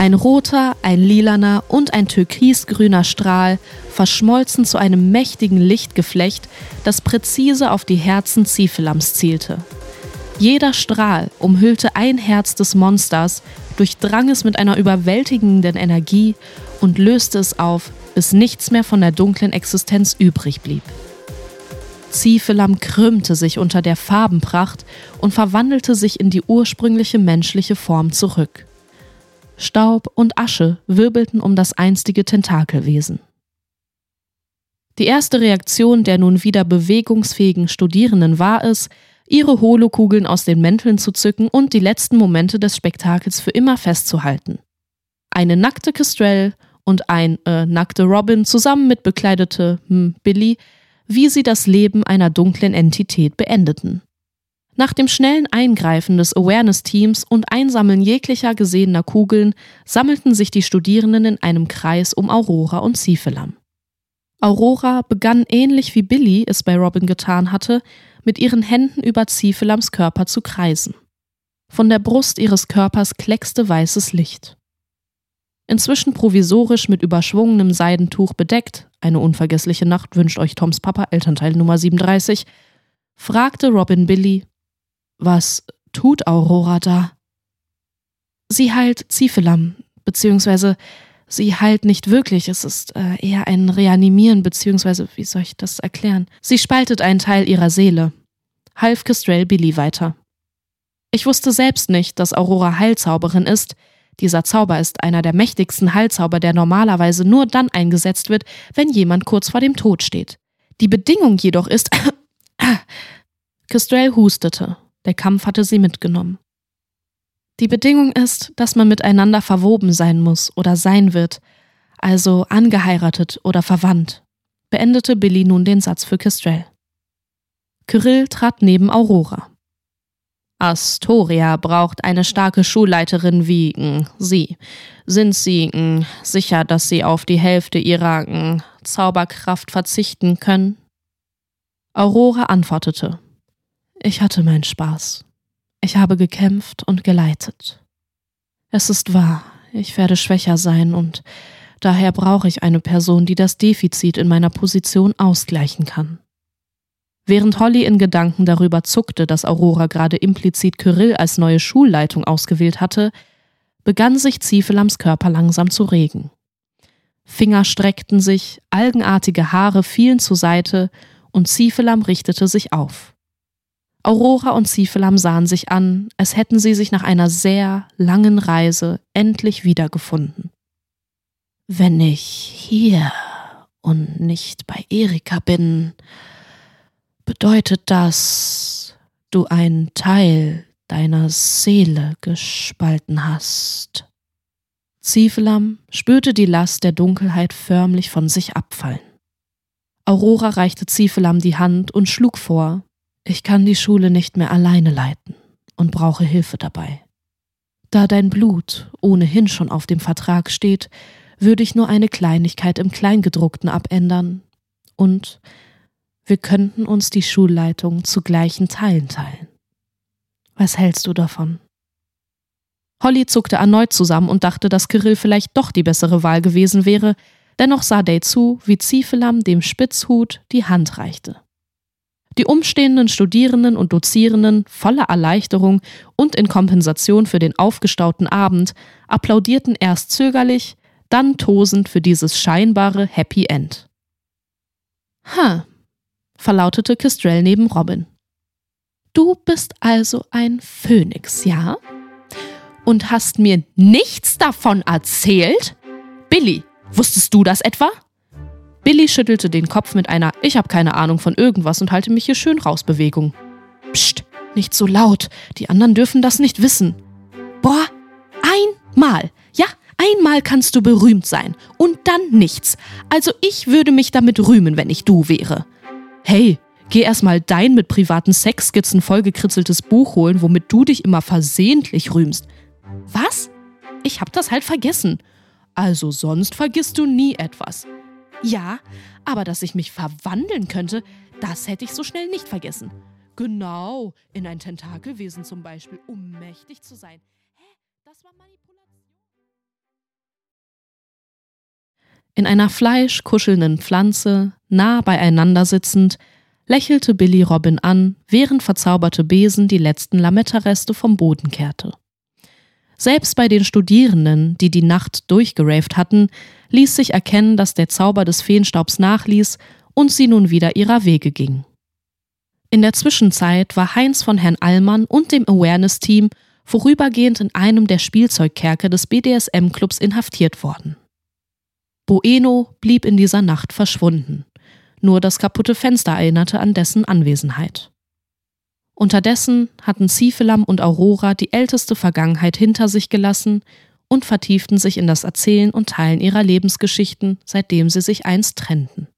S1: Ein roter, ein lilaner und ein türkisgrüner Strahl verschmolzen zu einem mächtigen Lichtgeflecht, das präzise auf die Herzen Ziefelams zielte. Jeder Strahl umhüllte ein Herz des Monsters, durchdrang es mit einer überwältigenden Energie und löste es auf, bis nichts mehr von der dunklen Existenz übrig blieb. Ziefelam krümmte sich unter der Farbenpracht und verwandelte sich in die ursprüngliche menschliche Form zurück. Staub und Asche wirbelten um das einstige Tentakelwesen. Die erste Reaktion der nun wieder bewegungsfähigen Studierenden war es, ihre Holokugeln aus den Mänteln zu zücken und die letzten Momente des Spektakels für immer festzuhalten. Eine nackte Kestrel und ein äh, nackte Robin zusammen mit bekleidete hm, Billy, wie sie das Leben einer dunklen Entität beendeten. Nach dem schnellen Eingreifen des Awareness-Teams und Einsammeln jeglicher gesehener Kugeln sammelten sich die Studierenden in einem Kreis um Aurora und Ziefelam. Aurora begann ähnlich wie Billy es bei Robin getan hatte, mit ihren Händen über Ziefelams Körper zu kreisen. Von der Brust ihres Körpers kleckste weißes Licht. Inzwischen provisorisch mit überschwungenem Seidentuch bedeckt, eine unvergessliche Nacht wünscht euch Toms Papa, Elternteil Nummer 37, fragte Robin Billy, was tut Aurora da? Sie heilt Ziefelam, beziehungsweise sie heilt nicht wirklich, es ist äh, eher ein Reanimieren, beziehungsweise, wie soll ich das erklären? Sie spaltet einen Teil ihrer Seele, half Kestrel Billy weiter. Ich wusste selbst nicht, dass Aurora Heilzauberin ist. Dieser Zauber ist einer der mächtigsten Heilzauber, der normalerweise nur dann eingesetzt wird, wenn jemand kurz vor dem Tod steht. Die Bedingung jedoch ist. Kestrel hustete. Der Kampf hatte sie mitgenommen. Die Bedingung ist, dass man miteinander verwoben sein muss oder sein wird, also angeheiratet oder verwandt, beendete Billy nun den Satz für Kestrel. Kyrill trat neben Aurora. Astoria braucht eine starke Schulleiterin wie mh, Sie. Sind Sie mh, sicher, dass Sie auf die Hälfte Ihrer mh, Zauberkraft verzichten können? Aurora antwortete. Ich hatte meinen Spaß. Ich habe gekämpft und geleitet. Es ist wahr, ich werde schwächer sein und daher brauche ich eine Person, die das Defizit in meiner Position ausgleichen kann. Während Holly in Gedanken darüber zuckte, dass Aurora gerade implizit Kyrill als neue Schulleitung ausgewählt hatte, begann sich Ziefelams Körper langsam zu regen. Finger streckten sich, algenartige Haare fielen zur Seite und Ziefelam richtete sich auf. Aurora und Ziefelam sahen sich an, als hätten sie sich nach einer sehr langen Reise endlich wiedergefunden. Wenn ich hier und nicht bei Erika bin, bedeutet das, du einen Teil deiner Seele gespalten hast. Ziefelam spürte die Last der Dunkelheit förmlich von sich abfallen. Aurora reichte Ziefelam die Hand und schlug vor, ich kann die Schule nicht mehr alleine leiten und brauche Hilfe dabei. Da dein Blut ohnehin schon auf dem Vertrag steht, würde ich nur eine Kleinigkeit im Kleingedruckten abändern und wir könnten uns die Schulleitung zu gleichen Teilen teilen. Was hältst du davon? Holly zuckte erneut zusammen und dachte, dass Kirill vielleicht doch die bessere Wahl gewesen wäre, dennoch sah Day zu, wie Ziefelam dem Spitzhut die Hand reichte. Die umstehenden Studierenden und Dozierenden, voller Erleichterung und in Kompensation für den aufgestauten Abend, applaudierten erst zögerlich, dann tosend für dieses scheinbare Happy End. Ha, verlautete Kestrel neben Robin. Du bist also ein Phönix, ja? Und hast mir nichts davon erzählt? Billy, wusstest du das etwa? Billy schüttelte den Kopf mit einer Ich hab keine Ahnung von irgendwas und halte mich hier schön raus Bewegung. Psst, nicht so laut, die anderen dürfen das nicht wissen. Boah, einmal, ja, einmal kannst du berühmt sein und dann nichts. Also ich würde mich damit rühmen, wenn ich du wäre. Hey, geh erstmal dein mit privaten Sexskizzen vollgekritzeltes Buch holen, womit du dich immer versehentlich rühmst. Was? Ich hab das halt vergessen. Also sonst vergisst du nie etwas. Ja, aber dass ich mich verwandeln könnte, das hätte ich so schnell nicht vergessen. Genau, in ein Tentakelwesen zum Beispiel, um mächtig zu sein. Hä? Das war Manipulation. In einer fleischkuschelnden Pflanze, nah beieinander sitzend, lächelte Billy Robin an, während verzauberte Besen die letzten Lametta-Reste vom Boden kehrte. Selbst bei den Studierenden, die die Nacht durchgeraved hatten, ließ sich erkennen, dass der Zauber des Feenstaubs nachließ und sie nun wieder ihrer Wege ging. In der Zwischenzeit war Heinz von Herrn Allmann und dem Awareness-Team vorübergehend in einem der Spielzeugkerker des BDSM-Clubs inhaftiert worden. Bueno blieb in dieser Nacht verschwunden. Nur das kaputte Fenster erinnerte an dessen Anwesenheit. Unterdessen hatten Ziefelam und Aurora die älteste Vergangenheit hinter sich gelassen und vertieften sich in das Erzählen und Teilen ihrer Lebensgeschichten, seitdem sie sich einst trennten.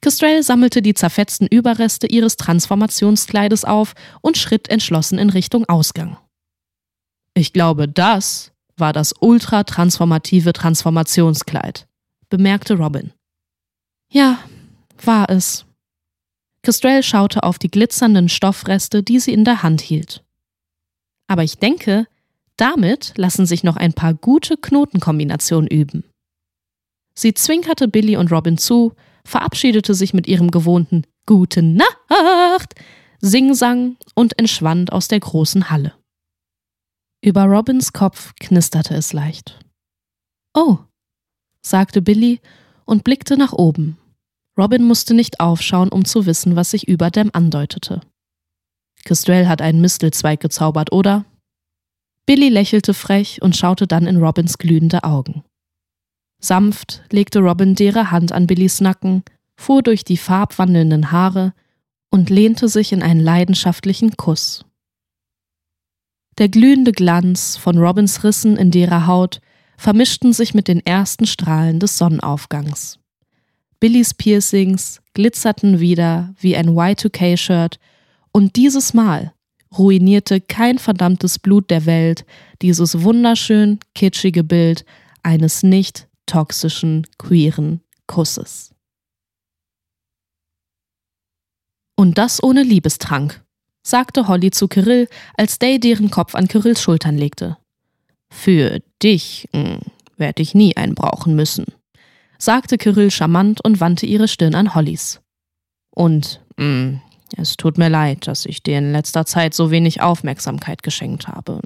S1: Kestrel sammelte die zerfetzten Überreste ihres Transformationskleides auf und schritt entschlossen in Richtung Ausgang. Ich glaube, das war das ultra-transformative Transformationskleid, bemerkte Robin. Ja, war es, Kestrel schaute auf die glitzernden Stoffreste, die sie in der Hand hielt. Aber ich denke, damit lassen sich noch ein paar gute Knotenkombinationen üben. Sie zwinkerte Billy und Robin zu, verabschiedete sich mit ihrem gewohnten Gute Nacht, Singsang und entschwand aus der großen Halle. Über Robins Kopf knisterte es leicht. Oh, sagte Billy und blickte nach oben. Robin musste nicht aufschauen, um zu wissen, was sich über dem andeutete. Kistrell hat einen Mistelzweig gezaubert, oder? Billy lächelte frech und schaute dann in Robins glühende Augen. Sanft legte Robin ihre Hand an Billys Nacken, fuhr durch die farbwandelnden Haare und lehnte sich in einen leidenschaftlichen Kuss. Der glühende Glanz von Robins Rissen in derer Haut vermischten sich mit den ersten Strahlen des Sonnenaufgangs. Billys Piercings glitzerten wieder wie ein Y2K-Shirt und dieses Mal ruinierte kein verdammtes Blut der Welt dieses wunderschön kitschige Bild eines nicht toxischen queeren Kusses. Und das ohne Liebestrank, sagte Holly zu Kirill, als Day deren Kopf an Kirills Schultern legte. Für dich hm, werde ich nie einen brauchen müssen, sagte Kirill charmant und wandte ihre Stirn an Hollys. Und mh, hm, es tut mir leid, dass ich dir in letzter Zeit so wenig Aufmerksamkeit geschenkt habe.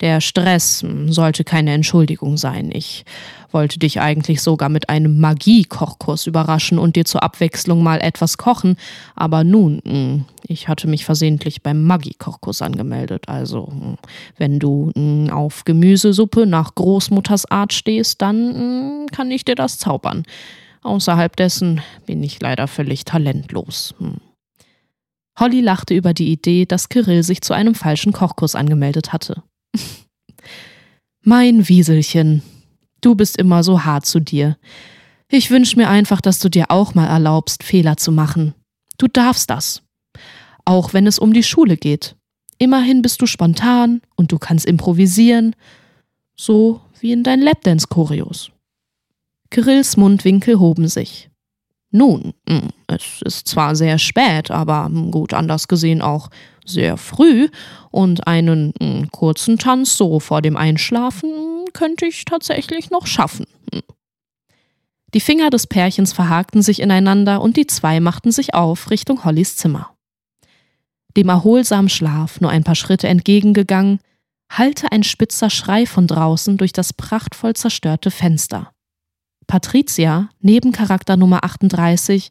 S1: Der Stress sollte keine Entschuldigung sein. Ich wollte dich eigentlich sogar mit einem Magie-Kochkurs überraschen und dir zur Abwechslung mal etwas kochen, aber nun, ich hatte mich versehentlich beim Magie-Kochkurs angemeldet. Also, wenn du auf Gemüsesuppe nach Großmutters Art stehst, dann kann ich dir das zaubern. Außerhalb dessen bin ich leider völlig talentlos. Holly lachte über die Idee, dass Kirill sich zu einem falschen Kochkurs angemeldet hatte. mein Wieselchen, du bist immer so hart zu dir. Ich wünsche mir einfach, dass du dir auch mal erlaubst, Fehler zu machen. Du darfst das. Auch wenn es um die Schule geht. Immerhin bist du spontan und du kannst improvisieren. So wie in deinen Lapdance-Choreos. Kirills Mundwinkel hoben sich. Nun, hm, es ist zwar sehr spät, aber hm, gut, anders gesehen auch sehr früh und einen hm, kurzen Tanz so vor dem Einschlafen könnte ich tatsächlich noch schaffen. Die Finger des Pärchens verhakten sich ineinander und die zwei machten sich auf Richtung Hollys Zimmer. Dem erholsamen Schlaf nur ein paar Schritte entgegengegangen, hallte ein spitzer Schrei von draußen durch das prachtvoll zerstörte Fenster. Patricia, Nebencharakter Nummer 38,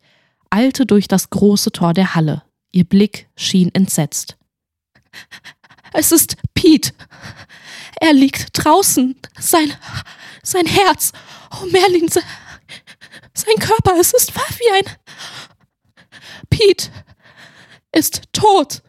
S1: eilte durch das große Tor der Halle. Ihr Blick schien entsetzt. Es ist Pete. Er liegt draußen. Sein, sein Herz. Oh, Merlin, sein Körper. Es ist Fabian. Pete ist tot.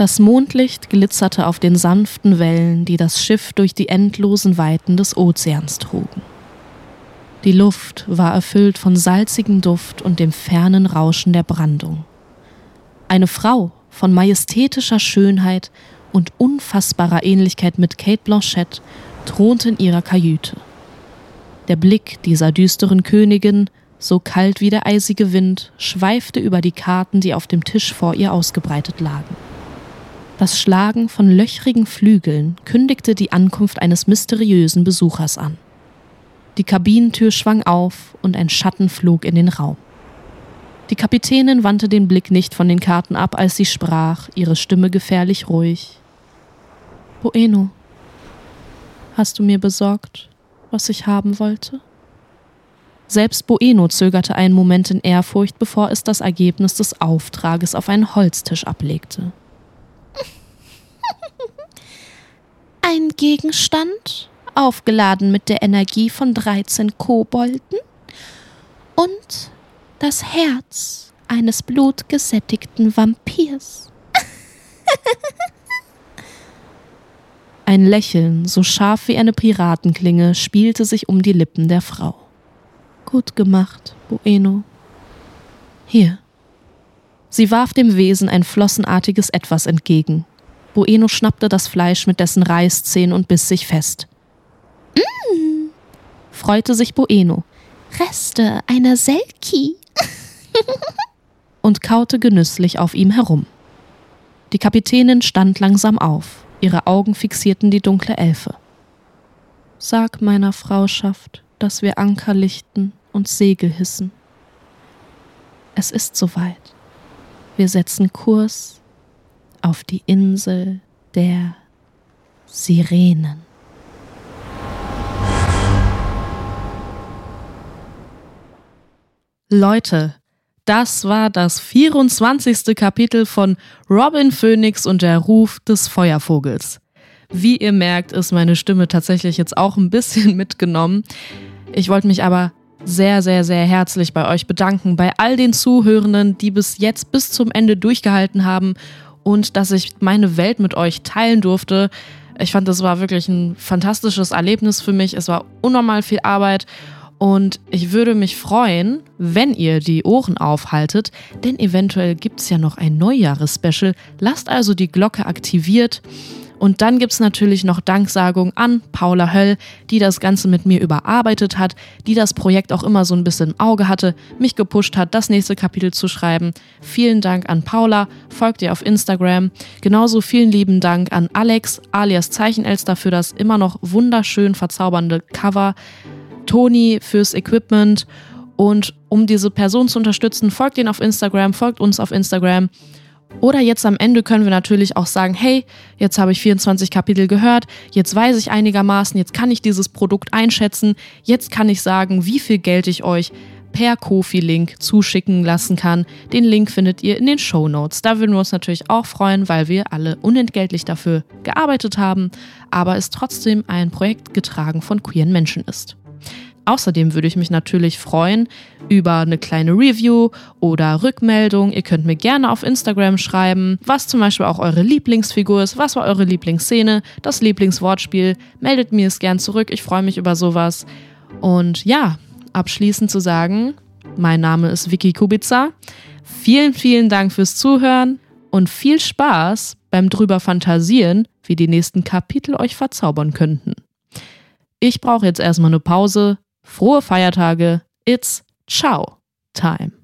S1: Das Mondlicht glitzerte auf den sanften Wellen, die das Schiff durch die endlosen Weiten des Ozeans trugen. Die Luft war erfüllt von salzigem Duft und dem fernen Rauschen der Brandung. Eine Frau von majestätischer Schönheit und unfassbarer Ähnlichkeit mit Kate Blanchett thronte in ihrer Kajüte. Der Blick dieser düsteren Königin, so kalt wie der eisige Wind, schweifte über die Karten, die auf dem Tisch vor ihr ausgebreitet lagen. Das Schlagen von löchrigen Flügeln kündigte die Ankunft eines mysteriösen Besuchers an. Die Kabinentür schwang auf und ein Schatten flog in den Raum. Die Kapitänin wandte den Blick nicht von den Karten ab, als sie sprach, ihre Stimme gefährlich ruhig. Bueno, hast du mir besorgt, was ich haben wollte? Selbst Bueno zögerte einen Moment in Ehrfurcht, bevor es das Ergebnis des Auftrages auf einen Holztisch ablegte. Ein Gegenstand, aufgeladen mit der Energie von 13 Kobolden und das Herz eines blutgesättigten Vampirs. Ein Lächeln, so scharf wie eine Piratenklinge, spielte sich um die Lippen der Frau. Gut gemacht, Bueno. Hier. Sie warf dem Wesen ein flossenartiges Etwas entgegen, Bueno schnappte das Fleisch mit dessen Reißzähnen und biss sich fest. Mmh, freute sich Bueno
S2: Reste einer Selkie.
S1: und kaute genüsslich auf ihm herum. Die Kapitänin stand langsam auf, ihre Augen fixierten die dunkle Elfe. Sag meiner Frauschaft, dass wir Anker lichten und Segel hissen. Es ist soweit. Wir setzen Kurs auf die Insel der Sirenen. Leute, das war das 24. Kapitel von Robin Phoenix und der Ruf des Feuervogels. Wie ihr merkt, ist meine Stimme tatsächlich jetzt auch ein bisschen mitgenommen. Ich wollte mich aber sehr, sehr, sehr herzlich bei euch bedanken, bei all den Zuhörenden, die bis jetzt bis zum Ende durchgehalten haben und dass ich meine Welt mit euch teilen durfte. Ich fand, das war wirklich ein fantastisches Erlebnis für mich. Es war unnormal viel Arbeit und ich würde mich freuen, wenn ihr die Ohren aufhaltet, denn eventuell gibt es ja noch ein Neujahres-Special. Lasst also die Glocke aktiviert. Und dann gibt es natürlich noch Danksagung an Paula Höll, die das Ganze mit mir überarbeitet hat, die das Projekt auch immer so ein bisschen im Auge hatte, mich gepusht hat, das nächste Kapitel zu schreiben. Vielen Dank an Paula, folgt ihr auf Instagram. Genauso vielen lieben Dank an Alex alias Zeichenelster für das immer noch wunderschön verzaubernde Cover. Toni fürs Equipment. Und um diese Person zu unterstützen, folgt ihnen auf Instagram, folgt uns auf Instagram. Oder jetzt am Ende können wir natürlich auch sagen, hey, jetzt habe ich 24 Kapitel gehört, jetzt weiß ich einigermaßen, jetzt kann ich dieses Produkt einschätzen, jetzt kann ich sagen, wie viel Geld ich euch per Kofi-Link zuschicken lassen kann. Den Link findet ihr in den Show Notes. Da würden wir uns natürlich auch freuen, weil wir alle unentgeltlich dafür gearbeitet haben, aber es trotzdem ein Projekt getragen von queeren Menschen ist. Außerdem würde ich mich natürlich freuen über eine kleine Review oder Rückmeldung. Ihr könnt mir gerne auf Instagram schreiben, was zum Beispiel auch eure Lieblingsfigur ist, was war eure Lieblingsszene, das Lieblingswortspiel. Meldet mir es gern zurück. Ich freue mich über sowas. Und ja, abschließend zu sagen, mein Name ist Vicky Kubica. Vielen, vielen Dank fürs Zuhören und viel Spaß beim drüber fantasieren, wie die nächsten Kapitel euch verzaubern könnten. Ich brauche jetzt erstmal eine Pause. Frohe Feiertage. It's Ciao Time.